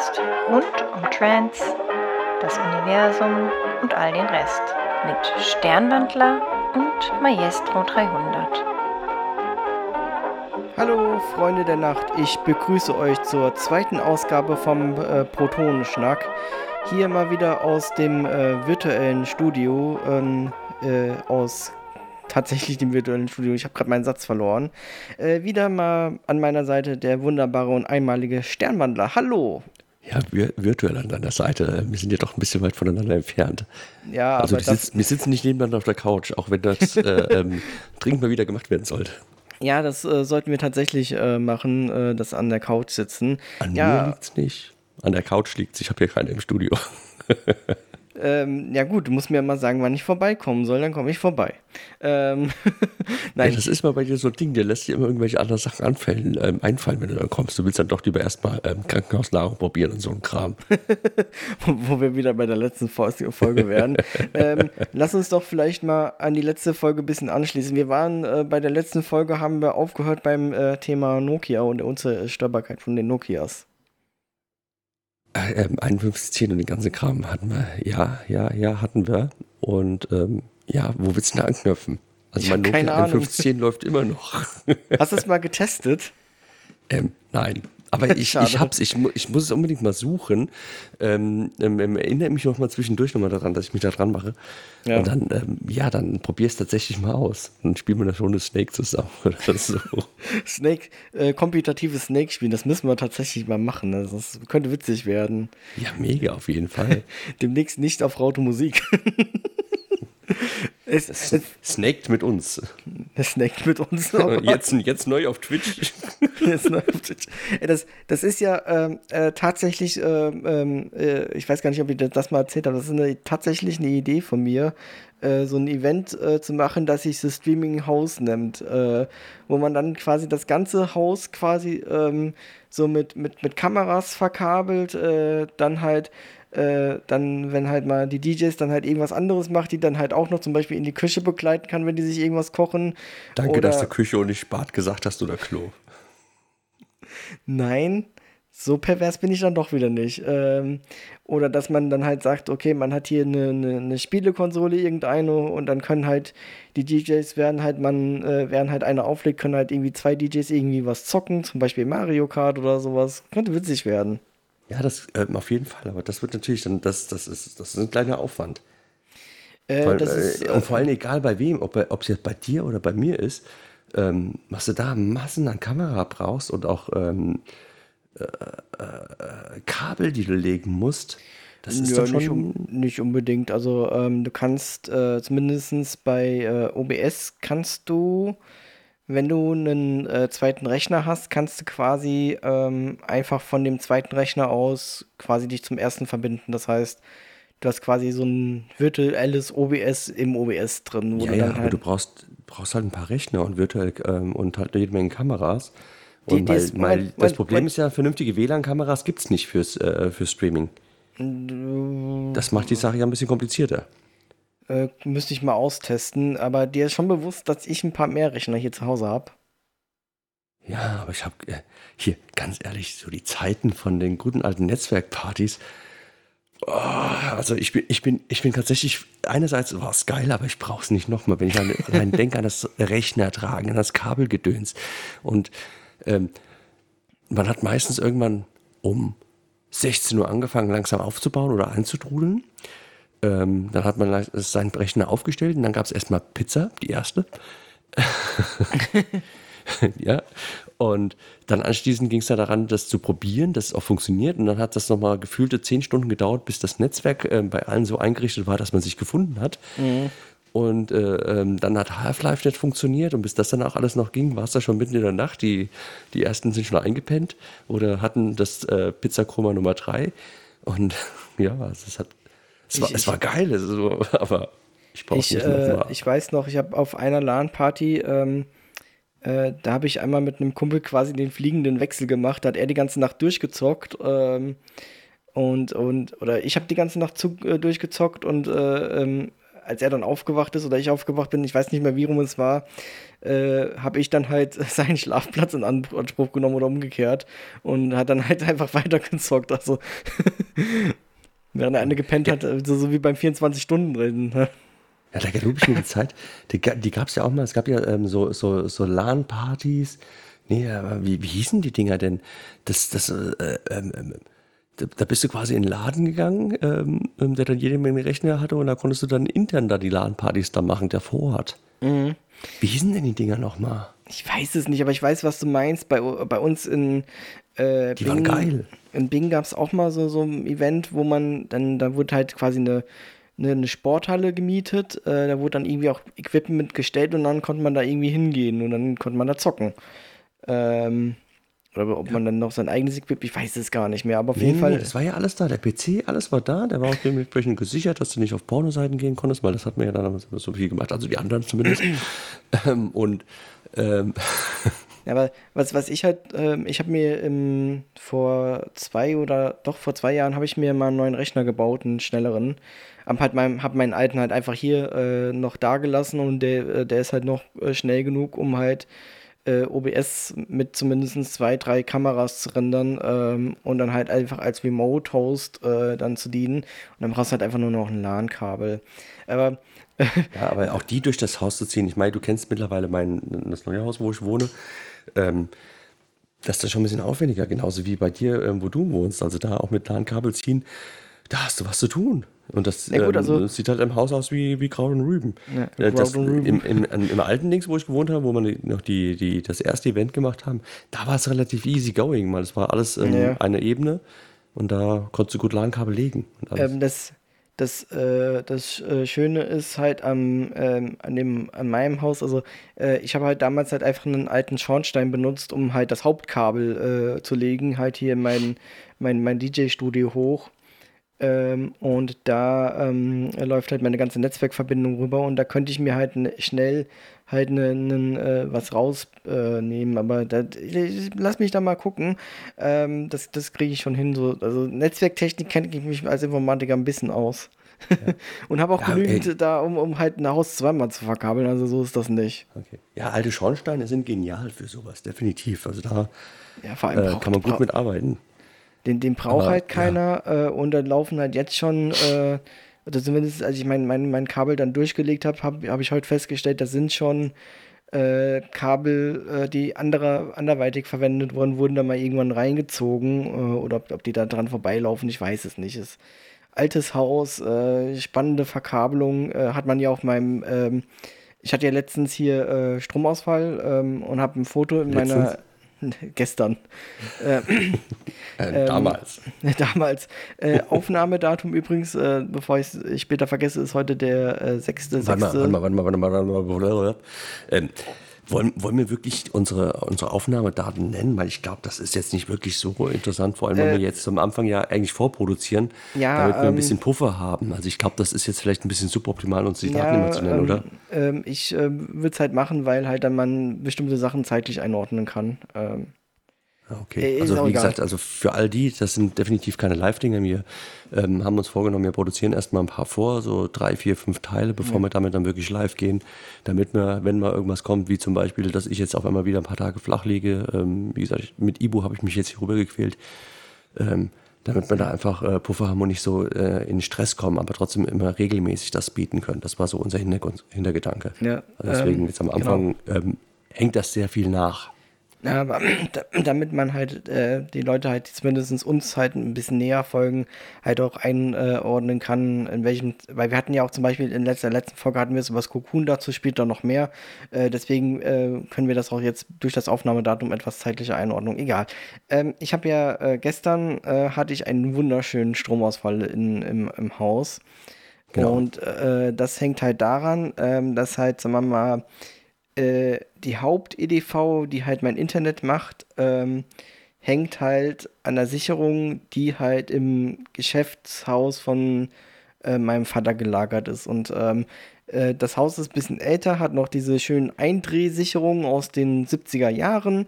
Podcast rund um Trance, das Universum und all den Rest. Mit Sternwandler und Maestro 300. Hallo Freunde der Nacht, ich begrüße euch zur zweiten Ausgabe vom äh, Protonenschnack. Hier mal wieder aus dem äh, virtuellen Studio, ähm, äh, aus tatsächlich dem virtuellen Studio. Ich habe gerade meinen Satz verloren. Äh, wieder mal an meiner Seite der wunderbare und einmalige Sternwandler. Hallo! Ja, wir, virtuell an deiner Seite. Wir sind ja doch ein bisschen weit voneinander entfernt. Ja, also aber wir, sitz, wir sitzen nicht nebeneinander auf der Couch, auch wenn das äh, ähm, dringend mal wieder gemacht werden sollte. Ja, das äh, sollten wir tatsächlich äh, machen, äh, das an der Couch sitzen. An ja, mir liegt's nicht. An der Couch liegt's. Ich habe hier keine im Studio. Ähm, ja gut, du musst mir mal sagen, wann ich vorbeikommen soll, dann komme ich vorbei. Ähm, Nein. Ja, das ist mal bei dir so ein Ding, der lässt dir immer irgendwelche anderen Sachen anfallen, ähm, einfallen, wenn du dann kommst. Du willst dann doch lieber erstmal ähm, Krankenhausnahrung probieren und so ein Kram. wo, wo, wir wieder bei der letzten Folge wären. Ähm, lass uns doch vielleicht mal an die letzte Folge ein bisschen anschließen. Wir waren äh, bei der letzten Folge, haben wir aufgehört beim äh, Thema Nokia und der Unzerstörbarkeit von den Nokias. Äh, 5110 und den ganzen Kram hatten wir. Ja, ja, ja, hatten wir. Und ähm, ja, wo willst du denn anknüpfen? Also mein Nokia 5110 läuft immer noch. Hast du es mal getestet? Ähm, nein. Aber ich, ich hab's, ich, ich muss es unbedingt mal suchen. Ähm, ähm, ähm, erinnere mich noch mal zwischendurch noch mal daran, dass ich mich da dran mache. Ja. Und dann, ähm, ja, dann probier es tatsächlich mal aus. Dann spielen wir da schon eine Snake zusammen oder so. Snake, äh, kompetitives Snake spielen, das müssen wir tatsächlich mal machen. Also das könnte witzig werden. Ja, mega, auf jeden Fall. Demnächst nicht auf Raute Musik. Es, es, snaked mit uns. Es snaked mit uns. Jetzt, jetzt neu auf Twitch. jetzt neu auf Twitch. Das, das ist ja ähm, äh, tatsächlich, ähm, ähm, äh, ich weiß gar nicht, ob ich das mal erzählt habe, das ist eine, tatsächlich eine Idee von mir, äh, so ein Event äh, zu machen, das sich das Streaming House nennt, äh, wo man dann quasi das ganze Haus quasi ähm, so mit, mit, mit Kameras verkabelt, äh, dann halt äh, dann, wenn halt mal die DJs dann halt irgendwas anderes macht, die dann halt auch noch zum Beispiel in die Küche begleiten kann, wenn die sich irgendwas kochen. Danke, oder, dass du Küche und nicht Bad gesagt hast oder Klo. Nein, so pervers bin ich dann doch wieder nicht. Ähm, oder dass man dann halt sagt, okay, man hat hier eine, eine, eine, Spielekonsole, irgendeine, und dann können halt die DJs, während halt man, äh, während halt einer auflegt, können halt irgendwie zwei DJs irgendwie was zocken, zum Beispiel Mario Kart oder sowas. Könnte witzig werden. Ja, das ähm, auf jeden Fall, aber das wird natürlich dann, das, das, ist, das ist ein kleiner Aufwand. Äh, Weil, ist, äh, und vor allem egal bei wem, ob es jetzt bei dir oder bei mir ist, ähm, was du da Massen an Kamera brauchst und auch ähm, äh, äh Kabel, die du legen musst. Das ist ja, schon nicht, nicht, unbedingt. Also ähm, du kannst äh, zumindest bei äh, OBS kannst du wenn du einen äh, zweiten Rechner hast, kannst du quasi ähm, einfach von dem zweiten Rechner aus quasi dich zum ersten verbinden. Das heißt, du hast quasi so ein virtuelles OBS im OBS drin. ja, ja, halt aber du brauchst, brauchst halt ein paar Rechner und virtuell ähm, und halt jede Menge Kameras. Und die, weil, weil mein, das Problem mein, ist ja, vernünftige WLAN-Kameras gibt es nicht fürs, äh, für Streaming. Das macht die Sache ja ein bisschen komplizierter. Äh, müsste ich mal austesten, aber dir ist schon bewusst, dass ich ein paar mehr Rechner hier zu Hause habe. Ja, aber ich habe äh, hier ganz ehrlich so die Zeiten von den guten alten Netzwerkpartys. Oh, also ich bin, ich bin, ich bin tatsächlich einerseits war es geil, aber ich brauche es nicht nochmal, wenn ich an, allein denke an das Rechner tragen, an das Kabelgedöns und ähm, man hat meistens irgendwann um 16 Uhr angefangen, langsam aufzubauen oder einzutrudeln. Ähm, dann hat man seinen Rechner aufgestellt und dann gab es erstmal Pizza, die erste. ja. Und dann anschließend ging es ja daran, das zu probieren, dass es auch funktioniert. Und dann hat das nochmal gefühlte zehn Stunden gedauert, bis das Netzwerk äh, bei allen so eingerichtet war, dass man sich gefunden hat. Mhm. Und äh, ähm, dann hat Half-Life nicht funktioniert und bis das dann auch alles noch ging, war es da schon mitten in der Nacht. Die, die ersten sind schon eingepennt oder hatten das äh, Pizzakoma Nummer 3. Und ja, also es hat es war, ich, es war geil, also, aber ich brauche ich, äh, ich weiß noch, ich habe auf einer LAN-Party, ähm, äh, da habe ich einmal mit einem Kumpel quasi den fliegenden Wechsel gemacht, da hat er die ganze Nacht durchgezockt ähm, und, und, oder ich habe die ganze Nacht zu, äh, durchgezockt und äh, ähm, als er dann aufgewacht ist oder ich aufgewacht bin, ich weiß nicht mehr, wie rum es war, äh, habe ich dann halt seinen Schlafplatz in Anspruch genommen oder umgekehrt und hat dann halt einfach weitergezockt. Also während der eine gepennt hat, so, so wie beim 24 Stunden drin. Ne? Ja, da gelobe ich mir die Zeit. Die, die gab es ja auch mal. Es gab ja ähm, so, so, so LAN-Partys. Nee, aber wie, wie hießen die Dinger denn? Das, das, äh, ähm, ähm da, bist du quasi in den Laden gegangen, ähm, ähm, der dann jede Menge Rechner hatte und da konntest du dann intern da die LAN-Partys da machen, der vorhat. Mhm. Wie hießen denn die Dinger nochmal? Ich weiß es nicht, aber ich weiß, was du meinst. Bei, bei uns in äh, Die Bing, waren geil. In Bing gab es auch mal so, so ein Event, wo man dann, da wurde halt quasi eine eine, eine Sporthalle gemietet. Äh, da wurde dann irgendwie auch Equipment gestellt und dann konnte man da irgendwie hingehen und dann konnte man da zocken. Ähm, oder ob ja. man dann noch sein eigenes Equipment, ich weiß es gar nicht mehr, aber auf nee, jeden Fall. Nee, das war ja alles da, der PC, alles war da, der war auch dementsprechend gesichert, dass du nicht auf Pornoseiten gehen konntest, weil das hat man ja dann so viel gemacht, also die anderen zumindest. ähm, und ähm, Ja, aber was, was ich halt, ähm, ich habe mir im, vor zwei oder doch vor zwei Jahren habe ich mir mal einen neuen Rechner gebaut, einen schnelleren. Hab halt mein, hab meinen alten halt einfach hier äh, noch da gelassen und der, äh, der ist halt noch äh, schnell genug, um halt äh, OBS mit zumindest zwei, drei Kameras zu rendern ähm, und dann halt einfach als Remote-Host äh, dann zu dienen. Und dann brauchst du halt einfach nur noch ein LAN-Kabel. Aber ja, aber auch die durch das Haus zu ziehen. Ich meine, du kennst mittlerweile mein das neue Haus, wo ich wohne. Ähm, das ist schon ein bisschen aufwendiger, genauso wie bei dir, ähm, wo du wohnst. Also da auch mit LAN-Kabel ziehen, da hast du was zu tun. Und das, ja, gut, also, ähm, sieht halt im Haus aus wie, wie Kraut und Rüben. Ja, äh, das, und Rüben. Im, im, im, alten Dings, wo ich gewohnt habe, wo wir noch die, die, das erste Event gemacht haben, da war es relativ easy going, weil es war alles ähm, ja. eine Ebene und da konntest du gut LAN-Kabel legen. Ähm, das, das, äh, das äh, Schöne ist halt am, ähm, an, dem, an meinem Haus, also äh, ich habe halt damals halt einfach einen alten Schornstein benutzt, um halt das Hauptkabel äh, zu legen, halt hier in mein, mein, mein DJ-Studio hoch. Ähm, und da ähm, läuft halt meine ganze Netzwerkverbindung rüber und da könnte ich mir halt schnell halt ne, ne, äh, was rausnehmen. Äh, aber da, lass mich da mal gucken. Ähm, das das kriege ich schon hin. So. Also Netzwerktechnik kenne ich mich als Informatiker ein bisschen aus. Ja. und habe auch ja, genügend ey. da, um, um halt ein Haus zweimal zu verkabeln. Also so ist das nicht. Okay. Ja, alte Schornsteine sind genial für sowas, definitiv. Also da ja, äh, kann man gut mitarbeiten. Den, den braucht halt keiner ja. äh, und dann laufen halt jetzt schon, äh, oder zumindest als ich mein, mein, mein Kabel dann durchgelegt habe, habe hab ich heute festgestellt, da sind schon äh, Kabel, äh, die andere, anderweitig verwendet wurden, wurden da mal irgendwann reingezogen äh, oder ob, ob, die da dran vorbeilaufen, ich weiß es nicht. Es, altes Haus, äh, spannende Verkabelung, hat man ja auf meinem, ähm, ich hatte ja letztens hier Stromausfall ähm, und habe ein Foto in meiner gestern. Äh, äh, damals. Ähm, damals. Äh, Aufnahmedatum übrigens, äh, bevor ich es später vergesse, ist heute der äh, 6.6. Warte mal, warte mal, warte mal, warte mal, warte mal. Ähm, wollen, wollen wir wirklich unsere, unsere Aufnahmedaten nennen? Weil ich glaube, das ist jetzt nicht wirklich so interessant, vor allem wenn äh, wir jetzt am Anfang ja eigentlich vorproduzieren, ja, damit wir ähm, ein bisschen Puffer haben. Also ich glaube, das ist jetzt vielleicht ein bisschen suboptimal, uns die Daten ja, immer zu nennen, ähm, oder? Ähm, ich äh, würde es halt machen, weil halt dann man bestimmte Sachen zeitlich einordnen kann. Ähm, Okay, äh, also wie gesagt, also für all die, das sind definitiv keine Live-Dinge. Wir ähm, haben uns vorgenommen, wir produzieren erstmal ein paar vor, so drei, vier, fünf Teile, bevor ja. wir damit dann wirklich live gehen, damit wir, wenn mal irgendwas kommt, wie zum Beispiel, dass ich jetzt auf einmal wieder ein paar Tage flach liege, ähm, wie gesagt, mit Ibu habe ich mich jetzt hier rübergequält, ähm, damit wir da einfach äh, Puffer haben und nicht so äh, in Stress kommen, aber trotzdem immer regelmäßig das bieten können. Das war so unser Hintergrund, Hintergedanke. Ja, also deswegen ähm, jetzt am genau. Anfang genau. hängt das sehr viel nach. Ja, aber damit man halt äh, die Leute halt zumindest uns halt ein bisschen näher folgen, halt auch einordnen kann, in welchem, weil wir hatten ja auch zum Beispiel in letzter letzten Folge hatten wir sowas Cocoon, dazu später noch mehr. Äh, deswegen äh, können wir das auch jetzt durch das Aufnahmedatum etwas zeitliche Einordnung. Egal. Ähm, ich habe ja äh, gestern äh, hatte ich einen wunderschönen Stromausfall in, im, im Haus. Genau. Und äh, das hängt halt daran, ähm, dass halt, sagen wir mal, äh, die Haupt-EDV, die halt mein Internet macht, ähm, hängt halt an der Sicherung, die halt im Geschäftshaus von äh, meinem Vater gelagert ist. Und ähm, äh, das Haus ist ein bisschen älter, hat noch diese schönen Eindrehsicherungen aus den 70er Jahren.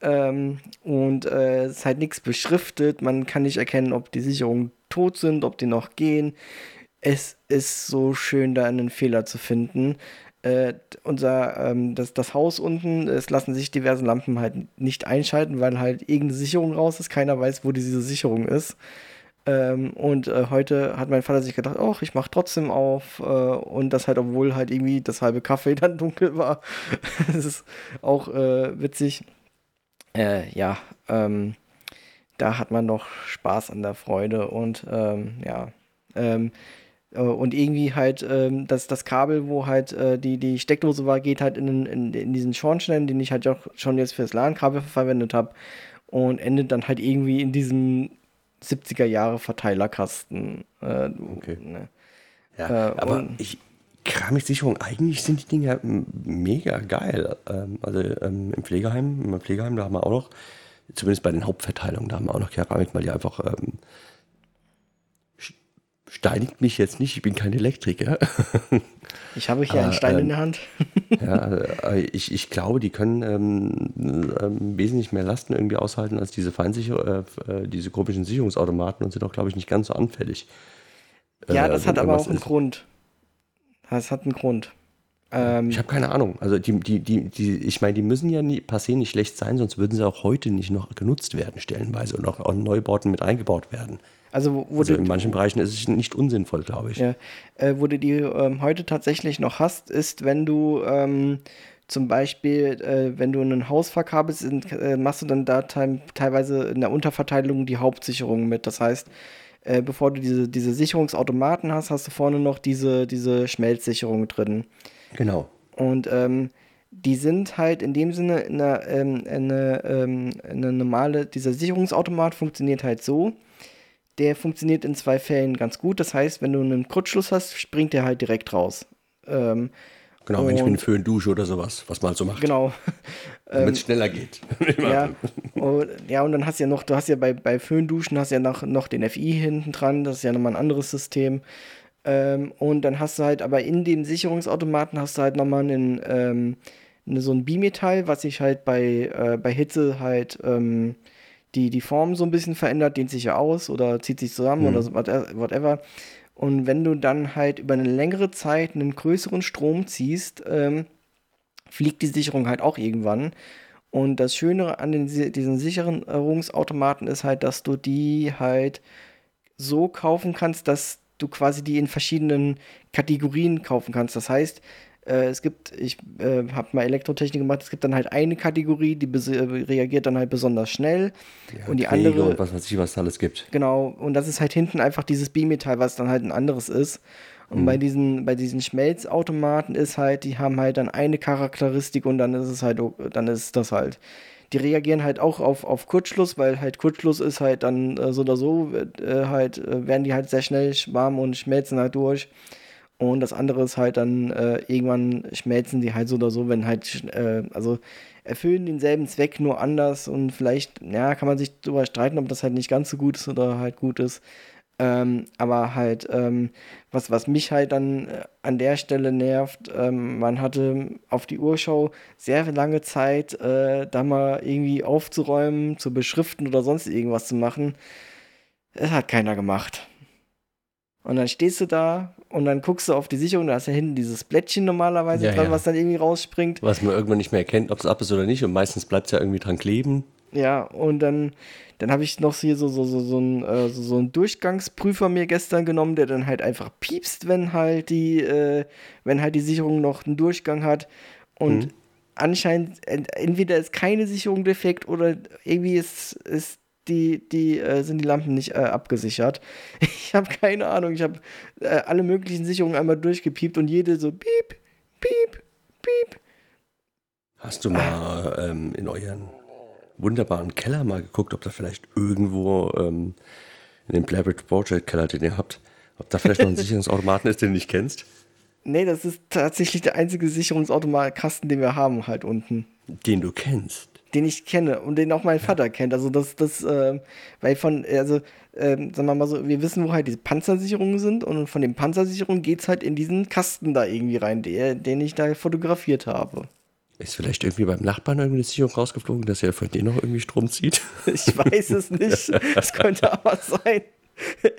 Ähm, und äh, es ist halt nichts beschriftet. Man kann nicht erkennen, ob die Sicherungen tot sind, ob die noch gehen. es ist so schön, da einen Fehler zu finden. Äh, unser, ähm, das, das Haus unten, es lassen sich diverse Lampen halt nicht einschalten, weil halt irgendeine Sicherung raus ist. Keiner weiß, wo diese Sicherung ist. Ähm, und äh, heute hat mein Vater sich gedacht, oh, ich mach trotzdem auf. Äh, und das halt, obwohl halt irgendwie das halbe Kaffee dann dunkel war. das ist auch äh, witzig. Äh, ja, ähm, da hat man noch Spaß an der Freude und ähm, ja. Ähm, äh, und irgendwie halt ähm, das, das Kabel, wo halt äh, die, die Steckdose war, geht halt in, in, in diesen Schornstein, den ich halt auch schon jetzt fürs LAN-Kabel verwendet habe und endet dann halt irgendwie in diesem 70er Jahre Verteilerkasten. Äh, okay. Ne. Ja, äh, aber ich, Keramiksicherung, eigentlich sind die Dinge mega geil. Ähm, also ähm, im Pflegeheim, im Pflegeheim, da haben wir auch noch, zumindest bei den Hauptverteilungen, da haben wir auch noch Keramik, weil die einfach ähm, steinigt mich jetzt nicht, ich bin kein Elektriker. Ich habe hier Aber, einen Stein äh, in der Hand. ja, äh, ich, ich glaube, die können ähm, ähm, wesentlich mehr Lasten irgendwie aushalten als diese Feinsicher äh, äh diese komischen Sicherungsautomaten und sind auch, glaube ich, nicht ganz so anfällig. Ja, das hat aber auch einen ist. Grund. Das hat einen Grund. Ähm, ich habe keine Ahnung. Also die, die, die, die, ich meine, die müssen ja nie, passé nicht schlecht sein, sonst würden sie auch heute nicht noch genutzt werden, stellenweise und auch, auch Neubauten mit eingebaut werden. Also, wo also in manchen Bereichen ist es nicht unsinnvoll, glaube ich. Ja. Äh, wo du die ähm, heute tatsächlich noch hast, ist, wenn du ähm, zum Beispiel, äh, wenn du ein Haus verkabelst, äh, machst du dann da te teilweise in der Unterverteilung die Hauptsicherung mit. Das heißt, äh, bevor du diese, diese Sicherungsautomaten hast, hast du vorne noch diese, diese Schmelzsicherung drin. Genau. Und ähm, die sind halt in dem Sinne eine, ähm, eine, ähm, eine normale, dieser Sicherungsautomat funktioniert halt so, der funktioniert in zwei Fällen ganz gut. Das heißt, wenn du einen Kurzschluss hast, springt der halt direkt raus. Ähm, genau, wenn ich mit Föhn dusche oder sowas, was man halt so macht. Genau. Damit es ähm, schneller geht. ja, und, ja, und dann hast du ja noch, du hast ja bei, bei Föhnduschen hast ja noch, noch den FI hinten dran, das ist ja nochmal ein anderes System. Ähm, und dann hast du halt, aber in den Sicherungsautomaten hast du halt nochmal einen, ähm, so ein Bimetall, was sich halt bei, äh, bei Hitze halt ähm, die, die Form so ein bisschen verändert, dehnt sich ja aus oder zieht sich zusammen mhm. oder so, whatever. Und wenn du dann halt über eine längere Zeit einen größeren Strom ziehst, ähm, fliegt die Sicherung halt auch irgendwann. Und das Schöne an den, diesen Sicherungsautomaten ist halt, dass du die halt so kaufen kannst, dass du quasi die in verschiedenen Kategorien kaufen kannst. Das heißt, äh, es gibt, ich äh, habe mal Elektrotechnik gemacht, es gibt dann halt eine Kategorie, die reagiert dann halt besonders schnell. Ja, und die Träge andere. Und was weiß ich, was da alles gibt. Genau, und das ist halt hinten einfach dieses Bimetall, was dann halt ein anderes ist. Und mhm. bei diesen, bei diesen Schmelzautomaten ist halt, die haben halt dann eine Charakteristik und dann ist es halt, dann ist das halt. Die reagieren halt auch auf, auf Kurzschluss, weil halt Kurzschluss ist halt dann äh, so oder so, äh, halt, äh, werden die halt sehr schnell warm und schmelzen halt durch. Und das andere ist halt dann, äh, irgendwann schmelzen die halt so oder so, wenn halt, äh, also erfüllen denselben Zweck nur anders und vielleicht, ja, kann man sich darüber streiten, ob das halt nicht ganz so gut ist oder halt gut ist. Ähm, aber halt, ähm, was, was mich halt dann äh, an der Stelle nervt, ähm, man hatte auf die Urschau sehr lange Zeit, äh, da mal irgendwie aufzuräumen, zu beschriften oder sonst irgendwas zu machen. Das hat keiner gemacht. Und dann stehst du da und dann guckst du auf die Sicherung, da ist ja hinten dieses Blättchen normalerweise ja, dran, ja. was dann irgendwie rausspringt. Was man irgendwann nicht mehr erkennt, ob es ab ist oder nicht. Und meistens bleibt es ja irgendwie dran kleben. Ja, und dann, dann habe ich noch hier so, so, so, so, ein, äh, so, so einen Durchgangsprüfer mir gestern genommen, der dann halt einfach piepst, wenn halt die, äh, wenn halt die Sicherung noch einen Durchgang hat. Und mhm. anscheinend, entweder ist keine Sicherung defekt oder irgendwie ist, ist die, die äh, sind die Lampen nicht äh, abgesichert. Ich habe keine Ahnung. Ich habe äh, alle möglichen Sicherungen einmal durchgepiept und jede so piep, piep, piep. Hast du mal ähm, in euren wunderbaren Keller mal geguckt, ob da vielleicht irgendwo ähm, in dem Blabbert Project Keller, den ihr habt, ob da vielleicht noch ein Sicherungsautomaten ist, den du nicht kennst? Nee, das ist tatsächlich der einzige Sicherungsautomatkasten, den wir haben, halt unten. Den du kennst? den ich kenne und den auch mein Vater kennt. Also das, das, äh, weil von, also, äh, sagen wir mal so, wir wissen, wo halt diese Panzersicherungen sind und von den Panzersicherungen geht es halt in diesen Kasten da irgendwie rein, der, den ich da fotografiert habe. Ist vielleicht irgendwie beim Nachbarn irgendeine Sicherung rausgeflogen, dass er von denen noch irgendwie Strom zieht? Ich weiß es nicht. Es könnte aber sein.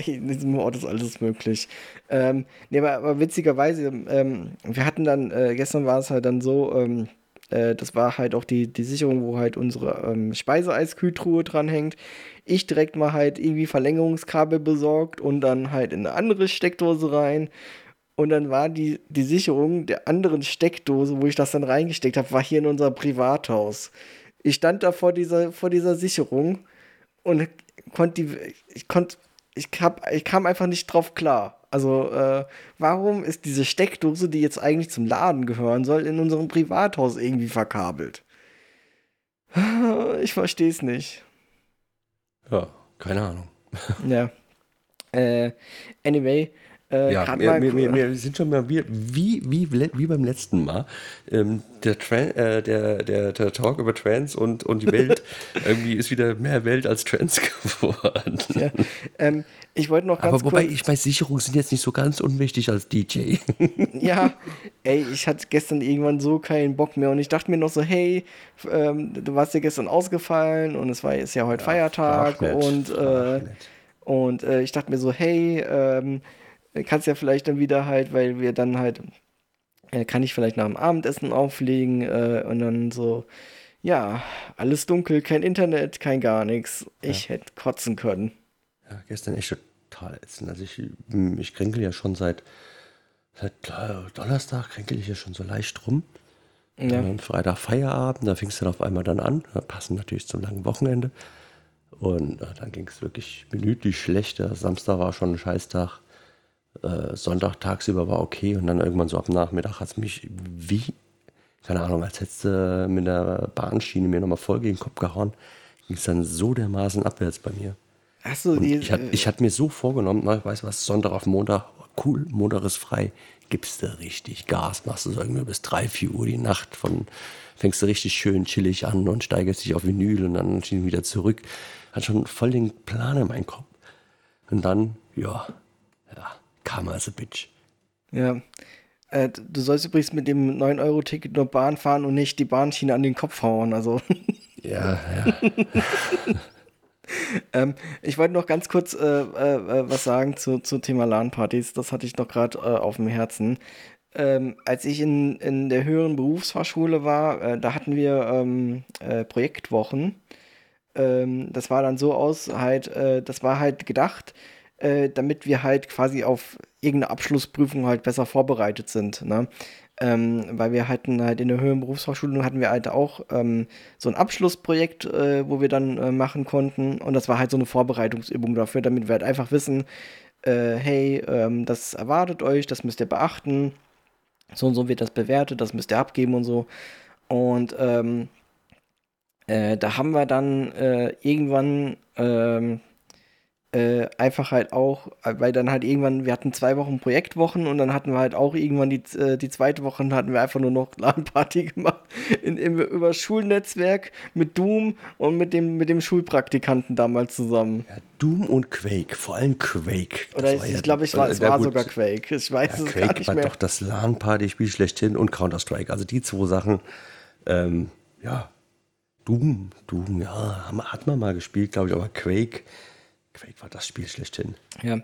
In diesem Ort ist alles möglich. Ähm, nee, aber, aber witzigerweise, ähm, wir hatten dann, äh, gestern war es halt dann so, ähm, äh, das war halt auch die, die Sicherung, wo halt unsere ähm, Speiseeiskühltruhe dranhängt. Ich direkt mal halt irgendwie Verlängerungskabel besorgt und dann halt in eine andere Steckdose rein. Und dann war die, die Sicherung der anderen Steckdose, wo ich das dann reingesteckt habe, war hier in unser Privathaus. Ich stand da vor dieser, vor dieser Sicherung und konnte die, ich konnte, ich, hab, ich kam einfach nicht drauf klar. Also, äh, warum ist diese Steckdose, die jetzt eigentlich zum Laden gehören soll, in unserem Privathaus irgendwie verkabelt? Ich verstehe es nicht. Ja, keine Ahnung. ja. Äh, anyway, äh, ja, wir, wir, wir, wir, sind schon mal wie, wie, wie, wie beim letzten Mal. Ähm, der, äh, der, der, der Talk über Trans und, und die Welt irgendwie ist wieder mehr Welt als Trans geworden. Ja, ähm, ich wollte noch ganz Aber wobei, kurz, ich weiß, Sicherungen sind jetzt nicht so ganz unwichtig als DJ. ja, ey, ich hatte gestern irgendwann so keinen Bock mehr und ich dachte mir noch so, hey, ähm, du warst ja gestern ausgefallen und es war ist ja heute ja, Feiertag und, äh, und äh, ich dachte mir so, hey, ähm, kannst ja vielleicht dann wieder halt, weil wir dann halt, äh, kann ich vielleicht nach dem Abendessen auflegen äh, und dann so, ja, alles dunkel, kein Internet, kein gar nichts. Ich ja. hätte kotzen können. Ja, gestern echt total ätzend. Also ich, hm, ich kränkel ja schon seit, seit Donnerstag kränkel ich ja schon so leicht rum. Ja. Dann Freitag Feierabend, da fing es dann auf einmal dann an. Da passen natürlich zum langen Wochenende. Und äh, dann ging es wirklich minütlich schlechter. Samstag war schon ein Scheißtag. Äh, Sonntag tagsüber war okay und dann irgendwann so ab Nachmittag hat es mich wie, keine Ahnung, als hättest du mit der Bahnschiene mir nochmal voll gegen den Kopf gehauen, ging es dann so dermaßen abwärts bei mir. Achso, ich hatte ich hat mir so vorgenommen, ich weiß was, Sonntag auf Montag, cool, Montag ist frei, gibst du richtig Gas, machst du so irgendwie bis 3, 4 Uhr die Nacht von, fängst du richtig schön chillig an und steigerst dich auf Vinyl und dann wieder zurück. Hat schon voll den Plan in meinem Kopf. Und dann, ja, ja, Karma is a bitch. Ja. Äh, du sollst übrigens mit dem 9-Euro-Ticket nur Bahn fahren und nicht die Bahnschiene an den Kopf hauen. Also. Ja, ja. ähm, ich wollte noch ganz kurz äh, äh, was sagen zu, zu Thema LAN-Partys. Das hatte ich noch gerade äh, auf dem Herzen. Ähm, als ich in, in der höheren Berufsfachschule war, äh, da hatten wir ähm, äh, Projektwochen. Ähm, das war dann so aus, halt, das war halt gedacht, äh, damit wir halt quasi auf irgendeine Abschlussprüfung halt besser vorbereitet sind. Ne? Ähm, weil wir hatten halt in der höheren Berufsfachschule hatten wir halt auch ähm, so ein Abschlussprojekt, äh, wo wir dann äh, machen konnten und das war halt so eine Vorbereitungsübung dafür, damit wir halt einfach wissen, äh, hey, ähm, das erwartet euch, das müsst ihr beachten, so und so wird das bewertet, das müsst ihr abgeben und so und ähm, äh, da haben wir dann äh, irgendwann ähm, äh, einfach halt auch, weil dann halt irgendwann, wir hatten zwei Wochen Projektwochen und dann hatten wir halt auch irgendwann die, äh, die zweite Woche hatten wir einfach nur noch LAN-Party gemacht in, in, über Schulnetzwerk mit Doom und mit dem, mit dem Schulpraktikanten damals zusammen. Ja, Doom und Quake, vor allem Quake. Oder ich, ich glaube, ich war, es war sogar Quake. Ich weiß ja, es Quake gar nicht war mehr. doch das LAN-Party-Spiel schlechthin und Counter-Strike. Also die zwei Sachen, ähm, ja, Doom, Doom, ja, hat man mal gespielt, glaube ich, aber Quake Quake war das Spiel schlechthin. Ja,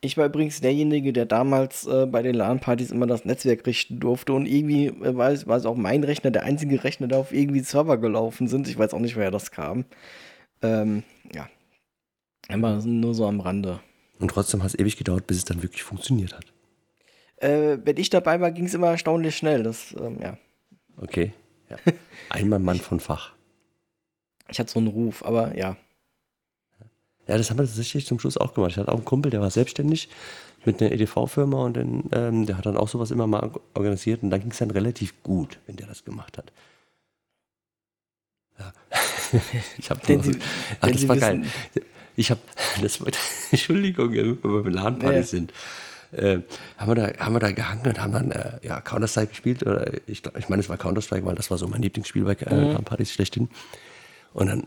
ich war übrigens derjenige, der damals äh, bei den LAN-Partys immer das Netzwerk richten durfte und irgendwie äh, war, es, war es auch mein Rechner, der einzige Rechner, der auf irgendwie Server gelaufen sind. Ich weiß auch nicht, woher das kam. Ähm, ja, immer nur so am Rande. Und trotzdem hat es ewig gedauert, bis es dann wirklich funktioniert hat. Äh, wenn ich dabei war, ging es immer erstaunlich schnell. Das, ähm, ja. Okay. Ja. Einmal Mann von Fach. Ich hatte so einen Ruf, aber ja. Ja, das haben wir tatsächlich zum Schluss auch gemacht. Ich hatte auch einen Kumpel, der war selbstständig mit einer EDV-Firma und dann, ähm, der hat dann auch sowas immer mal organisiert und dann ging es dann relativ gut, wenn der das gemacht hat. Ja. ich habe Sie, ach, das war geil. Ich habe, das war, Entschuldigung, wenn wir beim LAN-Party ja. sind, äh, haben, wir da, haben wir da gehangen und haben dann äh, ja, Counter-Strike gespielt. Oder ich, ich meine, es war Counter-Strike, weil das war so mein Lieblingsspiel bei äh, mhm. LAN-Partys schlechthin. Und dann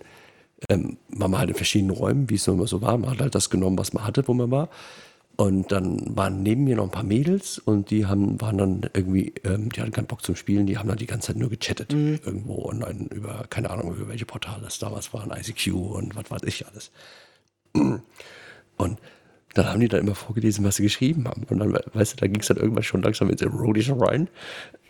ähm, war man halt in verschiedenen Räumen, wie es immer so war. Man hat halt das genommen, was man hatte, wo man war. Und dann waren neben mir noch ein paar Mädels und die haben, waren dann irgendwie, ähm, die hatten keinen Bock zum Spielen, die haben dann die ganze Zeit nur gechattet. Mhm. Irgendwo online über, keine Ahnung, über welche Portale es damals waren, ICQ und was weiß ich alles. Und dann haben die dann immer vorgelesen, was sie geschrieben haben. Und dann, weißt du, da ging es dann irgendwann schon langsam ins Erotische rein.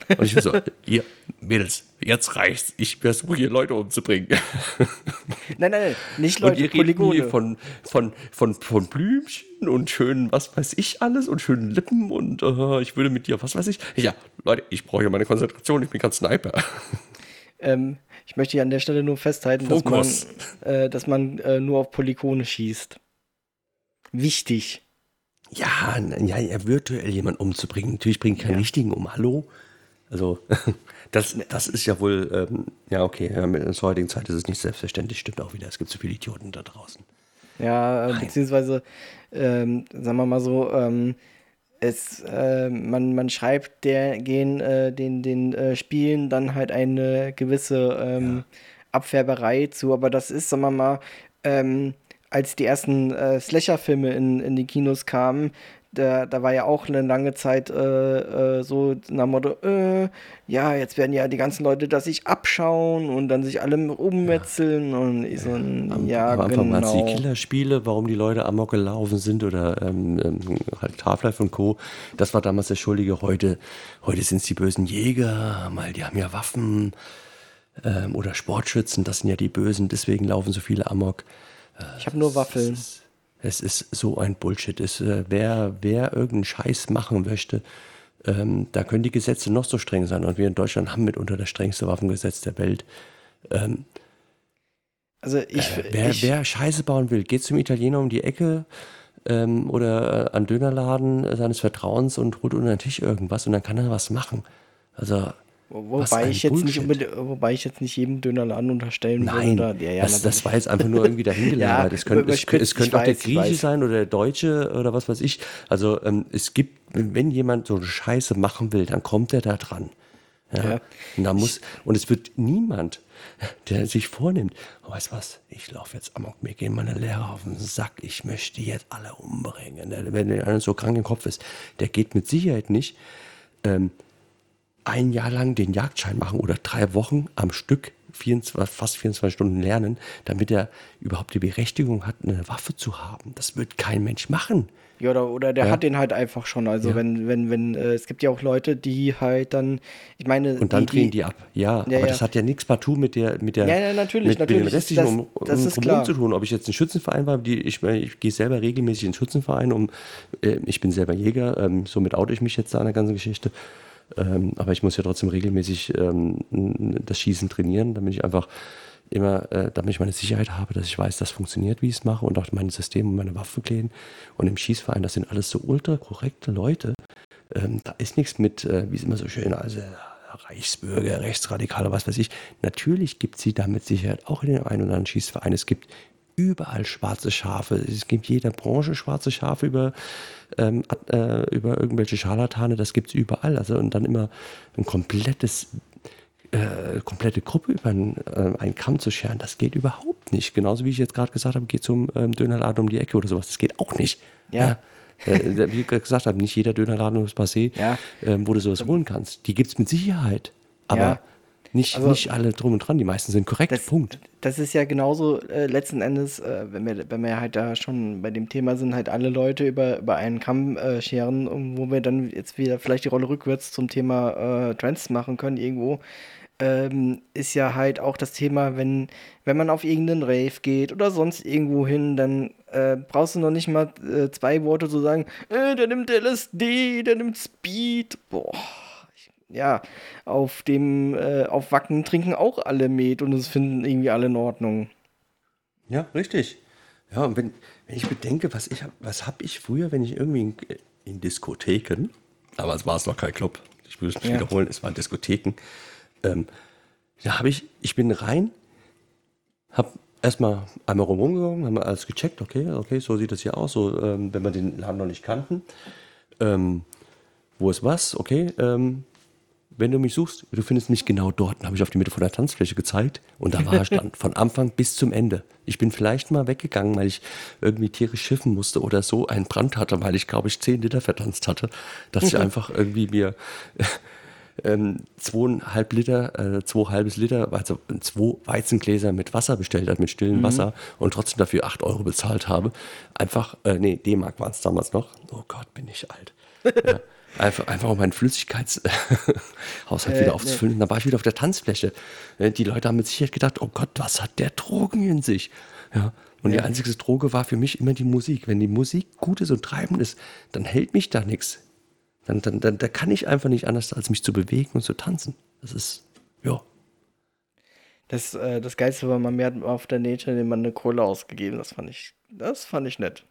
Und ich war so, ihr Mädels, jetzt reicht's. Ich versuche hier Leute umzubringen. Nein, nein, nein, nicht Leute, und ihr Polygone. Hier von, von, von, von Blümchen und schönen, was weiß ich alles und schönen Lippen und uh, ich würde mit dir, was weiß ich. Ja, Leute, ich brauche hier meine Konzentration, ich bin kein Sniper. Ähm, ich möchte hier an der Stelle nur festhalten, Fokus. dass man, äh, dass man äh, nur auf Polygone schießt. Wichtig. Ja, ja, ja, virtuell jemanden umzubringen. Natürlich bringt keinen ja. richtigen um. Hallo? Also, das, das ist ja wohl, ähm, ja, okay, ja, in der heutigen Zeit ist es nicht selbstverständlich, stimmt auch wieder. Es gibt so viele Idioten da draußen. Ja, Nein. beziehungsweise, ähm, sagen wir mal so, ähm, es, äh, man, man schreibt der, gehen, äh, den, den äh, Spielen dann halt eine gewisse ähm, ja. Abfärberei zu, aber das ist, sagen wir mal, ähm, als die ersten äh, Slasher-Filme in, in die Kinos kamen, da, da war ja auch eine lange Zeit äh, äh, so nach dem Motto, äh, ja, jetzt werden ja die ganzen Leute das sich abschauen und dann sich alle ummetzeln ja. und so, ein, am, ja, Anfang genau. waren es die Killerspiele, warum die Leute amok gelaufen sind oder ähm, ähm, halt Half-Life und Co. Das war damals der Schuldige. Heute, heute sind es die bösen Jäger, mal die haben ja Waffen ähm, oder Sportschützen, das sind ja die Bösen, deswegen laufen so viele amok. Ich habe nur Waffeln. Es, es ist so ein Bullshit. Es, äh, wer, wer irgendeinen Scheiß machen möchte, ähm, da können die Gesetze noch so streng sein. Und wir in Deutschland haben mitunter das strengste Waffengesetz der Welt. Ähm, also ich, äh, wer, ich, wer Scheiße bauen will, geht zum Italiener um die Ecke ähm, oder äh, an Dönerladen seines Vertrauens und holt unter den Tisch irgendwas und dann kann er was machen. Also Wobei ich, jetzt nicht wobei ich jetzt nicht jedem Dönerladen unterstellen Nein, würde. Ja, ja, das, das, war jetzt einfach nur irgendwie dahingelagert. ja, es könnte, es, es könnte auch der Grieche sein oder der Deutsche oder was weiß ich. Also ähm, es gibt, wenn jemand so eine Scheiße machen will, dann kommt er da dran. Ja. ja. Und, da muss, und es wird niemand, der sich vornimmt, oh, weißt was, ich laufe jetzt amok, mir gehen meine Lehrer auf den Sack, ich möchte jetzt alle umbringen. Wenn einer so krank im Kopf ist, der geht mit Sicherheit nicht ähm, ein Jahr lang den Jagdschein machen oder drei Wochen am Stück 24, fast 24 Stunden lernen, damit er überhaupt die Berechtigung hat, eine Waffe zu haben. Das wird kein Mensch machen. Ja, oder, oder der ja. hat den halt einfach schon. Also ja. wenn, wenn, wenn, äh, es gibt ja auch Leute, die halt dann, ich meine. Und dann die, drehen die ab, ja. ja aber das hat ja nichts partout mit der, mit der, ja, ja, natürlich, mit, natürlich. mit dem restlichen das, um, das um, Problem zu tun. Ob ich jetzt einen Schützenverein war, die, ich, ich gehe selber regelmäßig in den Schützenverein, um, äh, ich bin selber Jäger, ähm, somit oute ich mich jetzt da an der ganzen Geschichte. Ähm, aber ich muss ja trotzdem regelmäßig ähm, das Schießen trainieren, damit ich einfach immer, äh, damit ich meine Sicherheit habe, dass ich weiß, das funktioniert, wie ich es mache und auch meine Systeme und meine Waffenpläne. Und im Schießverein, das sind alles so ultra korrekte Leute. Ähm, da ist nichts mit, äh, wie es immer so schön, also Reichsbürger, Rechtsradikale, was weiß ich. Natürlich gibt sie da mit Sicherheit auch in den einen oder anderen Schießverein. Es gibt überall schwarze Schafe. Es gibt jeder Branche schwarze Schafe über, ähm, äh, über irgendwelche Scharlatane, das gibt es überall. Also und dann immer ein komplettes äh, komplette Gruppe über einen, äh, einen Kamm zu scheren, das geht überhaupt nicht. Genauso wie ich jetzt gerade gesagt habe, geht zum ähm, Dönerladen um die Ecke oder sowas. Das geht auch nicht. Ja. ja. Äh, wie ich gesagt habe, nicht jeder Dönerladen ist Passé, ja. ähm, wo du sowas holen kannst. Die gibt es mit Sicherheit. Aber ja. Nicht, also, nicht alle drum und dran, die meisten sind korrekt, das, Punkt. Das ist ja genauso äh, letzten Endes, äh, wenn, wir, wenn wir halt da schon bei dem Thema sind, halt alle Leute über, über einen Kamm äh, scheren, wo wir dann jetzt wieder vielleicht die Rolle rückwärts zum Thema äh, Trends machen können irgendwo. Ähm, ist ja halt auch das Thema, wenn, wenn man auf irgendeinen Rave geht oder sonst irgendwo hin, dann äh, brauchst du noch nicht mal äh, zwei Worte zu sagen, äh, der nimmt LSD, der nimmt Speed, boah ja, auf dem, äh, auf Wacken trinken auch alle Met und es finden irgendwie alle in Ordnung. Ja, richtig. Ja, und wenn, wenn ich bedenke, was ich was habe ich früher, wenn ich irgendwie in, in Diskotheken, aber es war es noch kein Club, ich will es nicht ja. wiederholen, es waren Diskotheken, ähm, da habe ich, ich bin rein, habe erstmal einmal rumgegangen, haben alles gecheckt, okay, okay, so sieht das hier aus, so, ähm, wenn wir den Laden noch nicht kannten. Ähm, wo ist was? Okay, ähm, wenn du mich suchst, du findest mich genau dort. Dann habe ich auf die Mitte von der Tanzfläche gezeigt und da war er dann von Anfang bis zum Ende. Ich bin vielleicht mal weggegangen, weil ich irgendwie tierisch schiffen musste oder so einen Brand hatte, weil ich glaube ich zehn Liter vertanzt hatte, dass ich einfach irgendwie mir ähm, zweieinhalb Liter, äh, zwei halbes Liter, also zwei Weizengläser mit Wasser bestellt hat, mit stillem mhm. Wasser und trotzdem dafür acht Euro bezahlt habe. Einfach, äh, nee, D-Mark waren es damals noch. Oh Gott, bin ich alt. ja. Einfach, einfach um meinen Flüssigkeitshaushalt äh, wieder aufzufüllen. Und dann war ich wieder auf der Tanzfläche. Äh, die Leute haben mit Sicherheit gedacht, oh Gott, was hat der Drogen in sich? Ja. Und die einzige Droge war für mich immer die Musik. Wenn die Musik gut ist und treibend ist, dann hält mich da nichts. Dann, dann, dann, da kann ich einfach nicht anders, als mich zu bewegen und zu tanzen. Das ist, ja. Das, äh, das Geilste war, man mehr auf der Nature man eine Kohle ausgegeben. Das fand ich, das fand ich nett.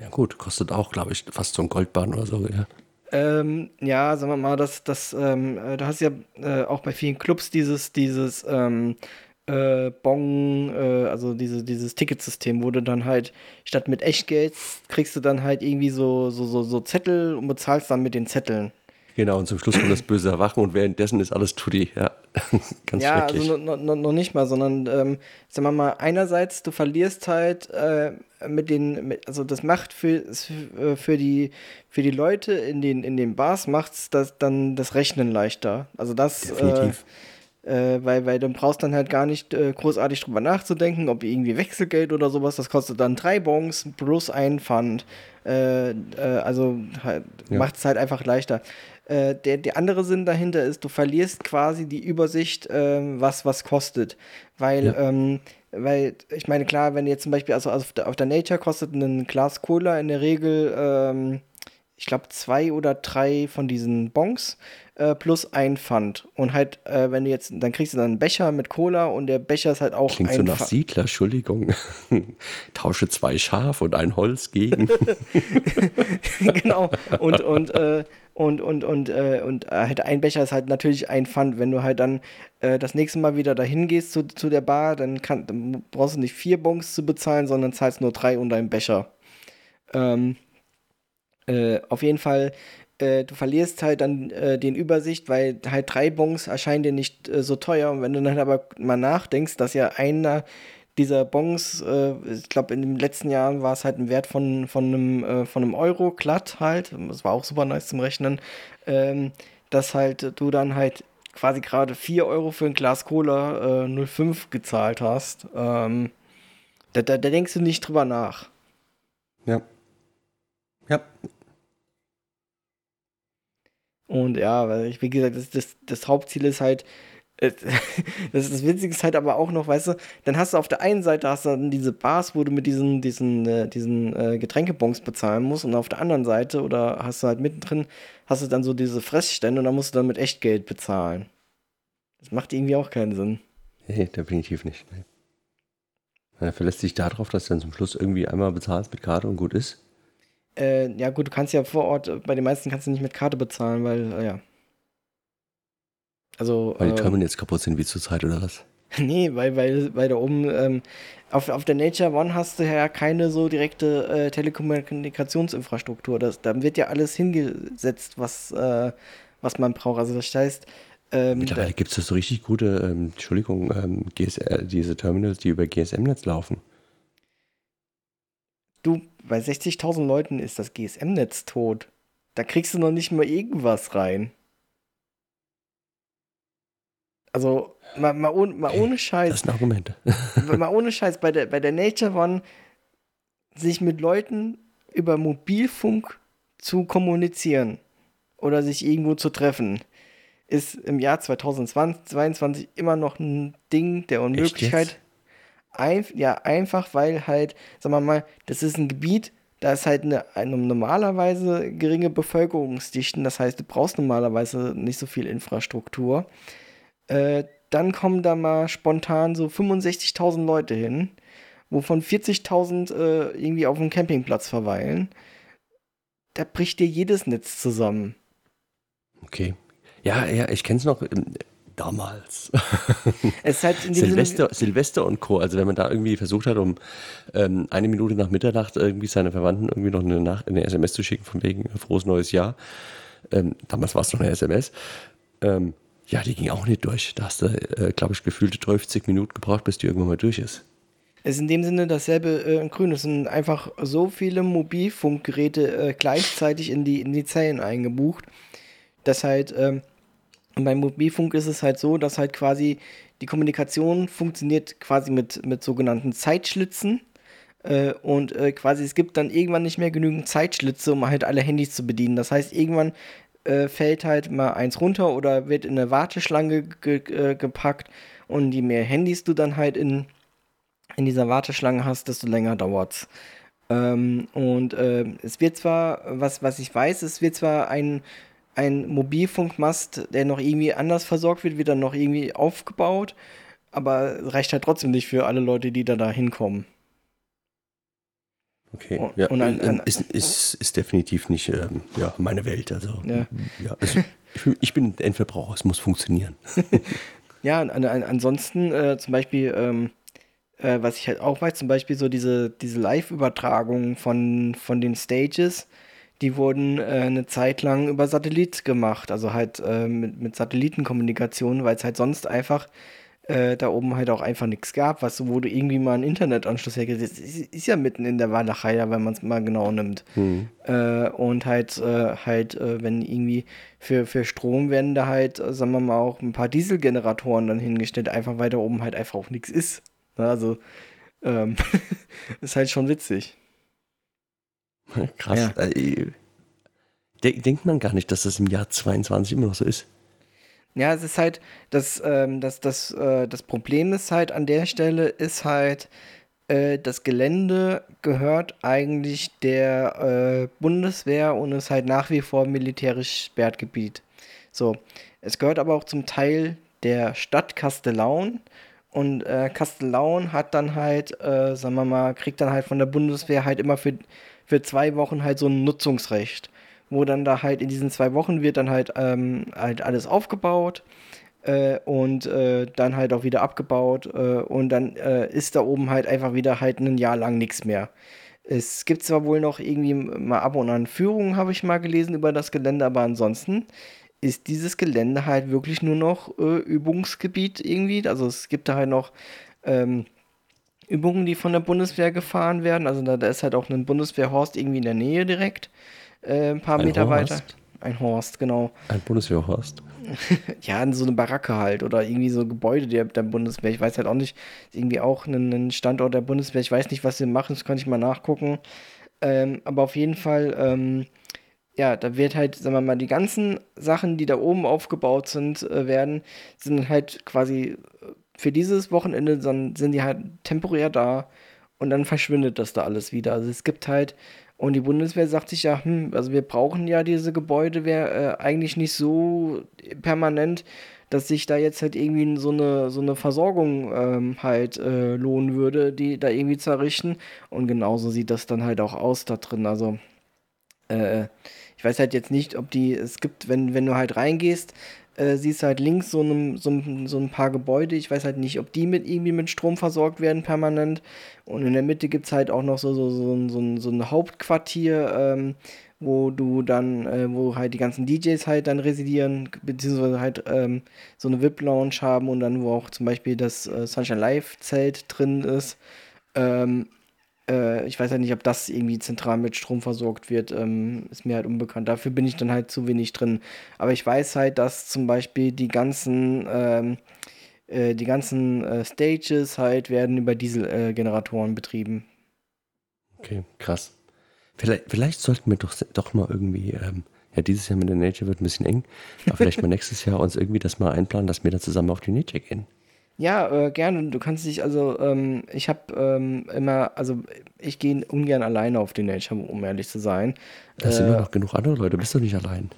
Ja gut, kostet auch, glaube ich, fast so ein Goldbahn oder so, ja. Ähm, ja, sagen wir mal, das, das, ähm, äh, da hast ja äh, auch bei vielen Clubs dieses, dieses ähm, äh, Bon, äh, also diese, dieses Ticketsystem, wo du dann halt statt mit Echtgeld kriegst du dann halt irgendwie so, so, so, so Zettel und bezahlst dann mit den Zetteln. Genau, und zum Schluss kommt das böse Erwachen und währenddessen ist alles Tutti. Ja, ganz ja also noch, noch nicht mal, sondern, ähm, sagen wir mal, einerseits, du verlierst halt äh, mit den, mit, also das macht für, äh, für, die, für die Leute in den, in den Bars, macht es das, dann das Rechnen leichter. Also das. Definitiv. Äh, äh, weil, weil du brauchst dann halt gar nicht äh, großartig drüber nachzudenken, ob irgendwie Wechselgeld oder sowas, das kostet dann drei Bons plus ein Pfand. Äh, äh also halt, ja. macht es halt einfach leichter. Äh, der, der andere Sinn dahinter ist, du verlierst quasi die Übersicht, ähm, was was kostet. Weil, ja. ähm, weil, ich meine, klar, wenn jetzt zum Beispiel, also auf der, auf der Nature kostet ein Glas Cola in der Regel, ähm, ich glaube, zwei oder drei von diesen Bons äh, plus ein Pfand. Und halt, äh, wenn du jetzt, dann kriegst du dann einen Becher mit Cola und der Becher ist halt auch Klingt so nach Pfand. Siedler, Entschuldigung. Tausche zwei Schaf und ein Holz gegen. genau. Und, und, äh, und, und, und, äh, und äh, halt ein Becher ist halt natürlich ein Pfand. Wenn du halt dann äh, das nächste Mal wieder dahin gehst zu, zu der Bar, dann, kann, dann brauchst du nicht vier Bons zu bezahlen, sondern zahlst nur drei und einen Becher. Ähm, äh, auf jeden Fall, äh, du verlierst halt dann äh, den Übersicht, weil halt drei Bons erscheinen dir nicht äh, so teuer. Und wenn du dann aber mal nachdenkst, dass ja einer dieser Bons, äh, ich glaube, in den letzten Jahren war es halt ein Wert von, von, einem, äh, von einem Euro glatt halt. Das war auch super nice zum Rechnen. Ähm, dass halt du dann halt quasi gerade 4 Euro für ein Glas Cola äh, 05 gezahlt hast. Ähm, da, da, da denkst du nicht drüber nach. Ja. Ja, und ja, weil ich, wie gesagt, das, das, das Hauptziel ist halt, äh, das, ist das Witzige ist halt aber auch noch, weißt du, dann hast du auf der einen Seite hast du dann diese Bars, wo du mit diesen, diesen, äh, diesen äh, Getränkebons bezahlen musst und auf der anderen Seite oder hast du halt mittendrin, hast du dann so diese Fressstände und dann musst du dann mit Echtgeld bezahlen. Das macht irgendwie auch keinen Sinn. Nee, definitiv nicht. Nee. Er verlässt sich darauf, dass du dann zum Schluss irgendwie einmal bezahlst mit Karte und gut ist. Äh, ja, gut, du kannst ja vor Ort, bei den meisten kannst du nicht mit Karte bezahlen, weil, äh, ja. Also. Weil die ähm, Terminals ähm, kaputt sind wie zur Zeit oder was? nee, weil, weil, weil da oben, ähm, auf, auf der Nature One hast du ja keine so direkte äh, Telekommunikationsinfrastruktur. Das, da wird ja alles hingesetzt, was, äh, was man braucht. Also das heißt, ähm, Mittlerweile gibt es so richtig gute, ähm, Entschuldigung, ähm, GSL, diese Terminals, die über GSM-Netz laufen. Du, bei 60.000 Leuten ist das GSM-Netz tot. Da kriegst du noch nicht mal irgendwas rein. Also, mal, mal, ohne, mal ohne Scheiß. Das sind Argumente. mal ohne Scheiß, bei der, bei der Nature One sich mit Leuten über Mobilfunk zu kommunizieren oder sich irgendwo zu treffen, ist im Jahr 2022 immer noch ein Ding der Unmöglichkeit. Ein, ja, einfach weil halt, sagen wir mal, das ist ein Gebiet, da ist halt eine, eine normalerweise geringe Bevölkerungsdichten, das heißt, du brauchst normalerweise nicht so viel Infrastruktur. Äh, dann kommen da mal spontan so 65.000 Leute hin, wovon 40.000 äh, irgendwie auf dem Campingplatz verweilen. Da bricht dir jedes Netz zusammen. Okay. Ja, ja, ich kenne es noch. Damals. Es halt Silvester, Silvester und Co. Also wenn man da irgendwie versucht hat, um ähm, eine Minute nach Mitternacht irgendwie seine Verwandten irgendwie noch eine, nach eine SMS zu schicken, von wegen frohes neues Jahr. Ähm, damals war es noch eine SMS. Ähm, ja, die ging auch nicht durch. Da hast du, äh, glaube ich, gefühlte 30 Minuten gebraucht, bis die irgendwann mal durch ist. Es ist in dem Sinne dasselbe äh, in Grün. Es sind einfach so viele Mobilfunkgeräte äh, gleichzeitig in die, in die Zellen eingebucht dass halt ähm, beim Mobilfunk ist es halt so, dass halt quasi die Kommunikation funktioniert quasi mit, mit sogenannten Zeitschlitzen. Äh, und äh, quasi es gibt dann irgendwann nicht mehr genügend Zeitschlitze, um halt alle Handys zu bedienen. Das heißt, irgendwann äh, fällt halt mal eins runter oder wird in eine Warteschlange ge äh, gepackt. Und je mehr Handys du dann halt in, in dieser Warteschlange hast, desto länger dauert's. Ähm, und äh, es wird zwar, was, was ich weiß, es wird zwar ein, ein Mobilfunkmast, der noch irgendwie anders versorgt wird, wird dann noch irgendwie aufgebaut, aber reicht halt trotzdem nicht für alle Leute, die da, da hinkommen. Okay, und, ja, und ein, ein, ist, ist, ist definitiv nicht ähm, ja, meine Welt. Also, ja. ja also, ich bin Endverbraucher, es muss funktionieren. ja, an, an, ansonsten äh, zum Beispiel, ähm, äh, was ich halt auch weiß, zum Beispiel so diese, diese Live-Übertragung von, von den Stages, die wurden äh, eine Zeit lang über Satellit gemacht, also halt äh, mit, mit Satellitenkommunikation, weil es halt sonst einfach äh, da oben halt auch einfach nichts gab, was wo du irgendwie mal einen Internetanschluss hergesetzt ist, ist ja mitten in der Walachei, wenn man es mal genau nimmt. Mhm. Äh, und halt, äh, halt, äh, wenn irgendwie für, für Strom werden da halt, äh, sagen wir mal, auch ein paar Dieselgeneratoren dann hingestellt, einfach weil da oben halt einfach auch nichts ist. Ne, also, ähm, ist halt schon witzig. Krass. Ja. Äh, denkt man gar nicht, dass das im Jahr 22 immer noch so ist. Ja, es ist halt, das, ähm, das, das, äh, das Problem ist halt an der Stelle, ist halt, äh, das Gelände gehört eigentlich der äh, Bundeswehr und ist halt nach wie vor militärisch Sperrgebiet. So, es gehört aber auch zum Teil der Stadt Kastellaun und äh, Kastellaun hat dann halt, äh, sagen wir mal, kriegt dann halt von der Bundeswehr halt immer für, für zwei Wochen halt so ein Nutzungsrecht wo dann da halt in diesen zwei Wochen wird dann halt, ähm, halt alles aufgebaut äh, und äh, dann halt auch wieder abgebaut äh, und dann äh, ist da oben halt einfach wieder halt ein Jahr lang nichts mehr. Es gibt zwar wohl noch irgendwie mal ab und an Führungen, habe ich mal gelesen über das Gelände, aber ansonsten ist dieses Gelände halt wirklich nur noch äh, Übungsgebiet irgendwie. Also es gibt da halt noch ähm, Übungen, die von der Bundeswehr gefahren werden. Also da, da ist halt auch ein Bundeswehrhorst irgendwie in der Nähe direkt äh, ein paar ein Meter Horst. weiter. Ein Horst, genau. Ein Bundeswehrhorst. ja, so eine Baracke halt oder irgendwie so Gebäude der, der Bundeswehr. Ich weiß halt auch nicht, irgendwie auch ein, ein Standort der Bundeswehr. Ich weiß nicht, was sie machen, das kann ich mal nachgucken. Ähm, aber auf jeden Fall, ähm, ja, da wird halt, sagen wir mal, die ganzen Sachen, die da oben aufgebaut sind, äh, werden, sind halt quasi äh, für dieses Wochenende, dann sind die halt temporär da und dann verschwindet das da alles wieder. Also es gibt halt und die Bundeswehr sagt sich ja, hm, also wir brauchen ja diese Gebäude, wäre äh, eigentlich nicht so permanent, dass sich da jetzt halt irgendwie so eine, so eine Versorgung ähm, halt äh, lohnen würde, die da irgendwie zu errichten. Und genauso sieht das dann halt auch aus da drin. Also, äh, ich weiß halt jetzt nicht, ob die, es gibt, wenn, wenn du halt reingehst, äh, siehst halt links so, einem, so, so ein paar Gebäude. Ich weiß halt nicht, ob die mit irgendwie mit Strom versorgt werden permanent. Und in der Mitte gibt es halt auch noch so, so, so, so, ein, so ein Hauptquartier, ähm, wo du dann, äh, wo halt die ganzen DJs halt dann residieren, beziehungsweise halt ähm, so eine VIP-Lounge haben und dann, wo auch zum Beispiel das äh, Sunshine Live-Zelt drin ist. Ähm, äh, ich weiß ja nicht, ob das irgendwie zentral mit Strom versorgt wird, ähm, ist mir halt unbekannt. Dafür bin ich dann halt zu wenig drin. Aber ich weiß halt, dass zum Beispiel die ganzen, ähm, äh, die ganzen äh, Stages halt werden über Dieselgeneratoren betrieben. Okay, krass. Vielleicht, vielleicht sollten wir doch, doch mal irgendwie, ähm, ja, dieses Jahr mit der Nature wird ein bisschen eng, aber vielleicht mal nächstes Jahr uns irgendwie das mal einplanen, dass wir dann zusammen auf die Nature gehen. Ja, äh, gerne. Du kannst dich, also, ähm, ich habe ähm, immer, also, ich gehe ungern alleine auf die Nature, um ehrlich zu sein. Da sind ja noch genug andere Leute, bist du nicht allein.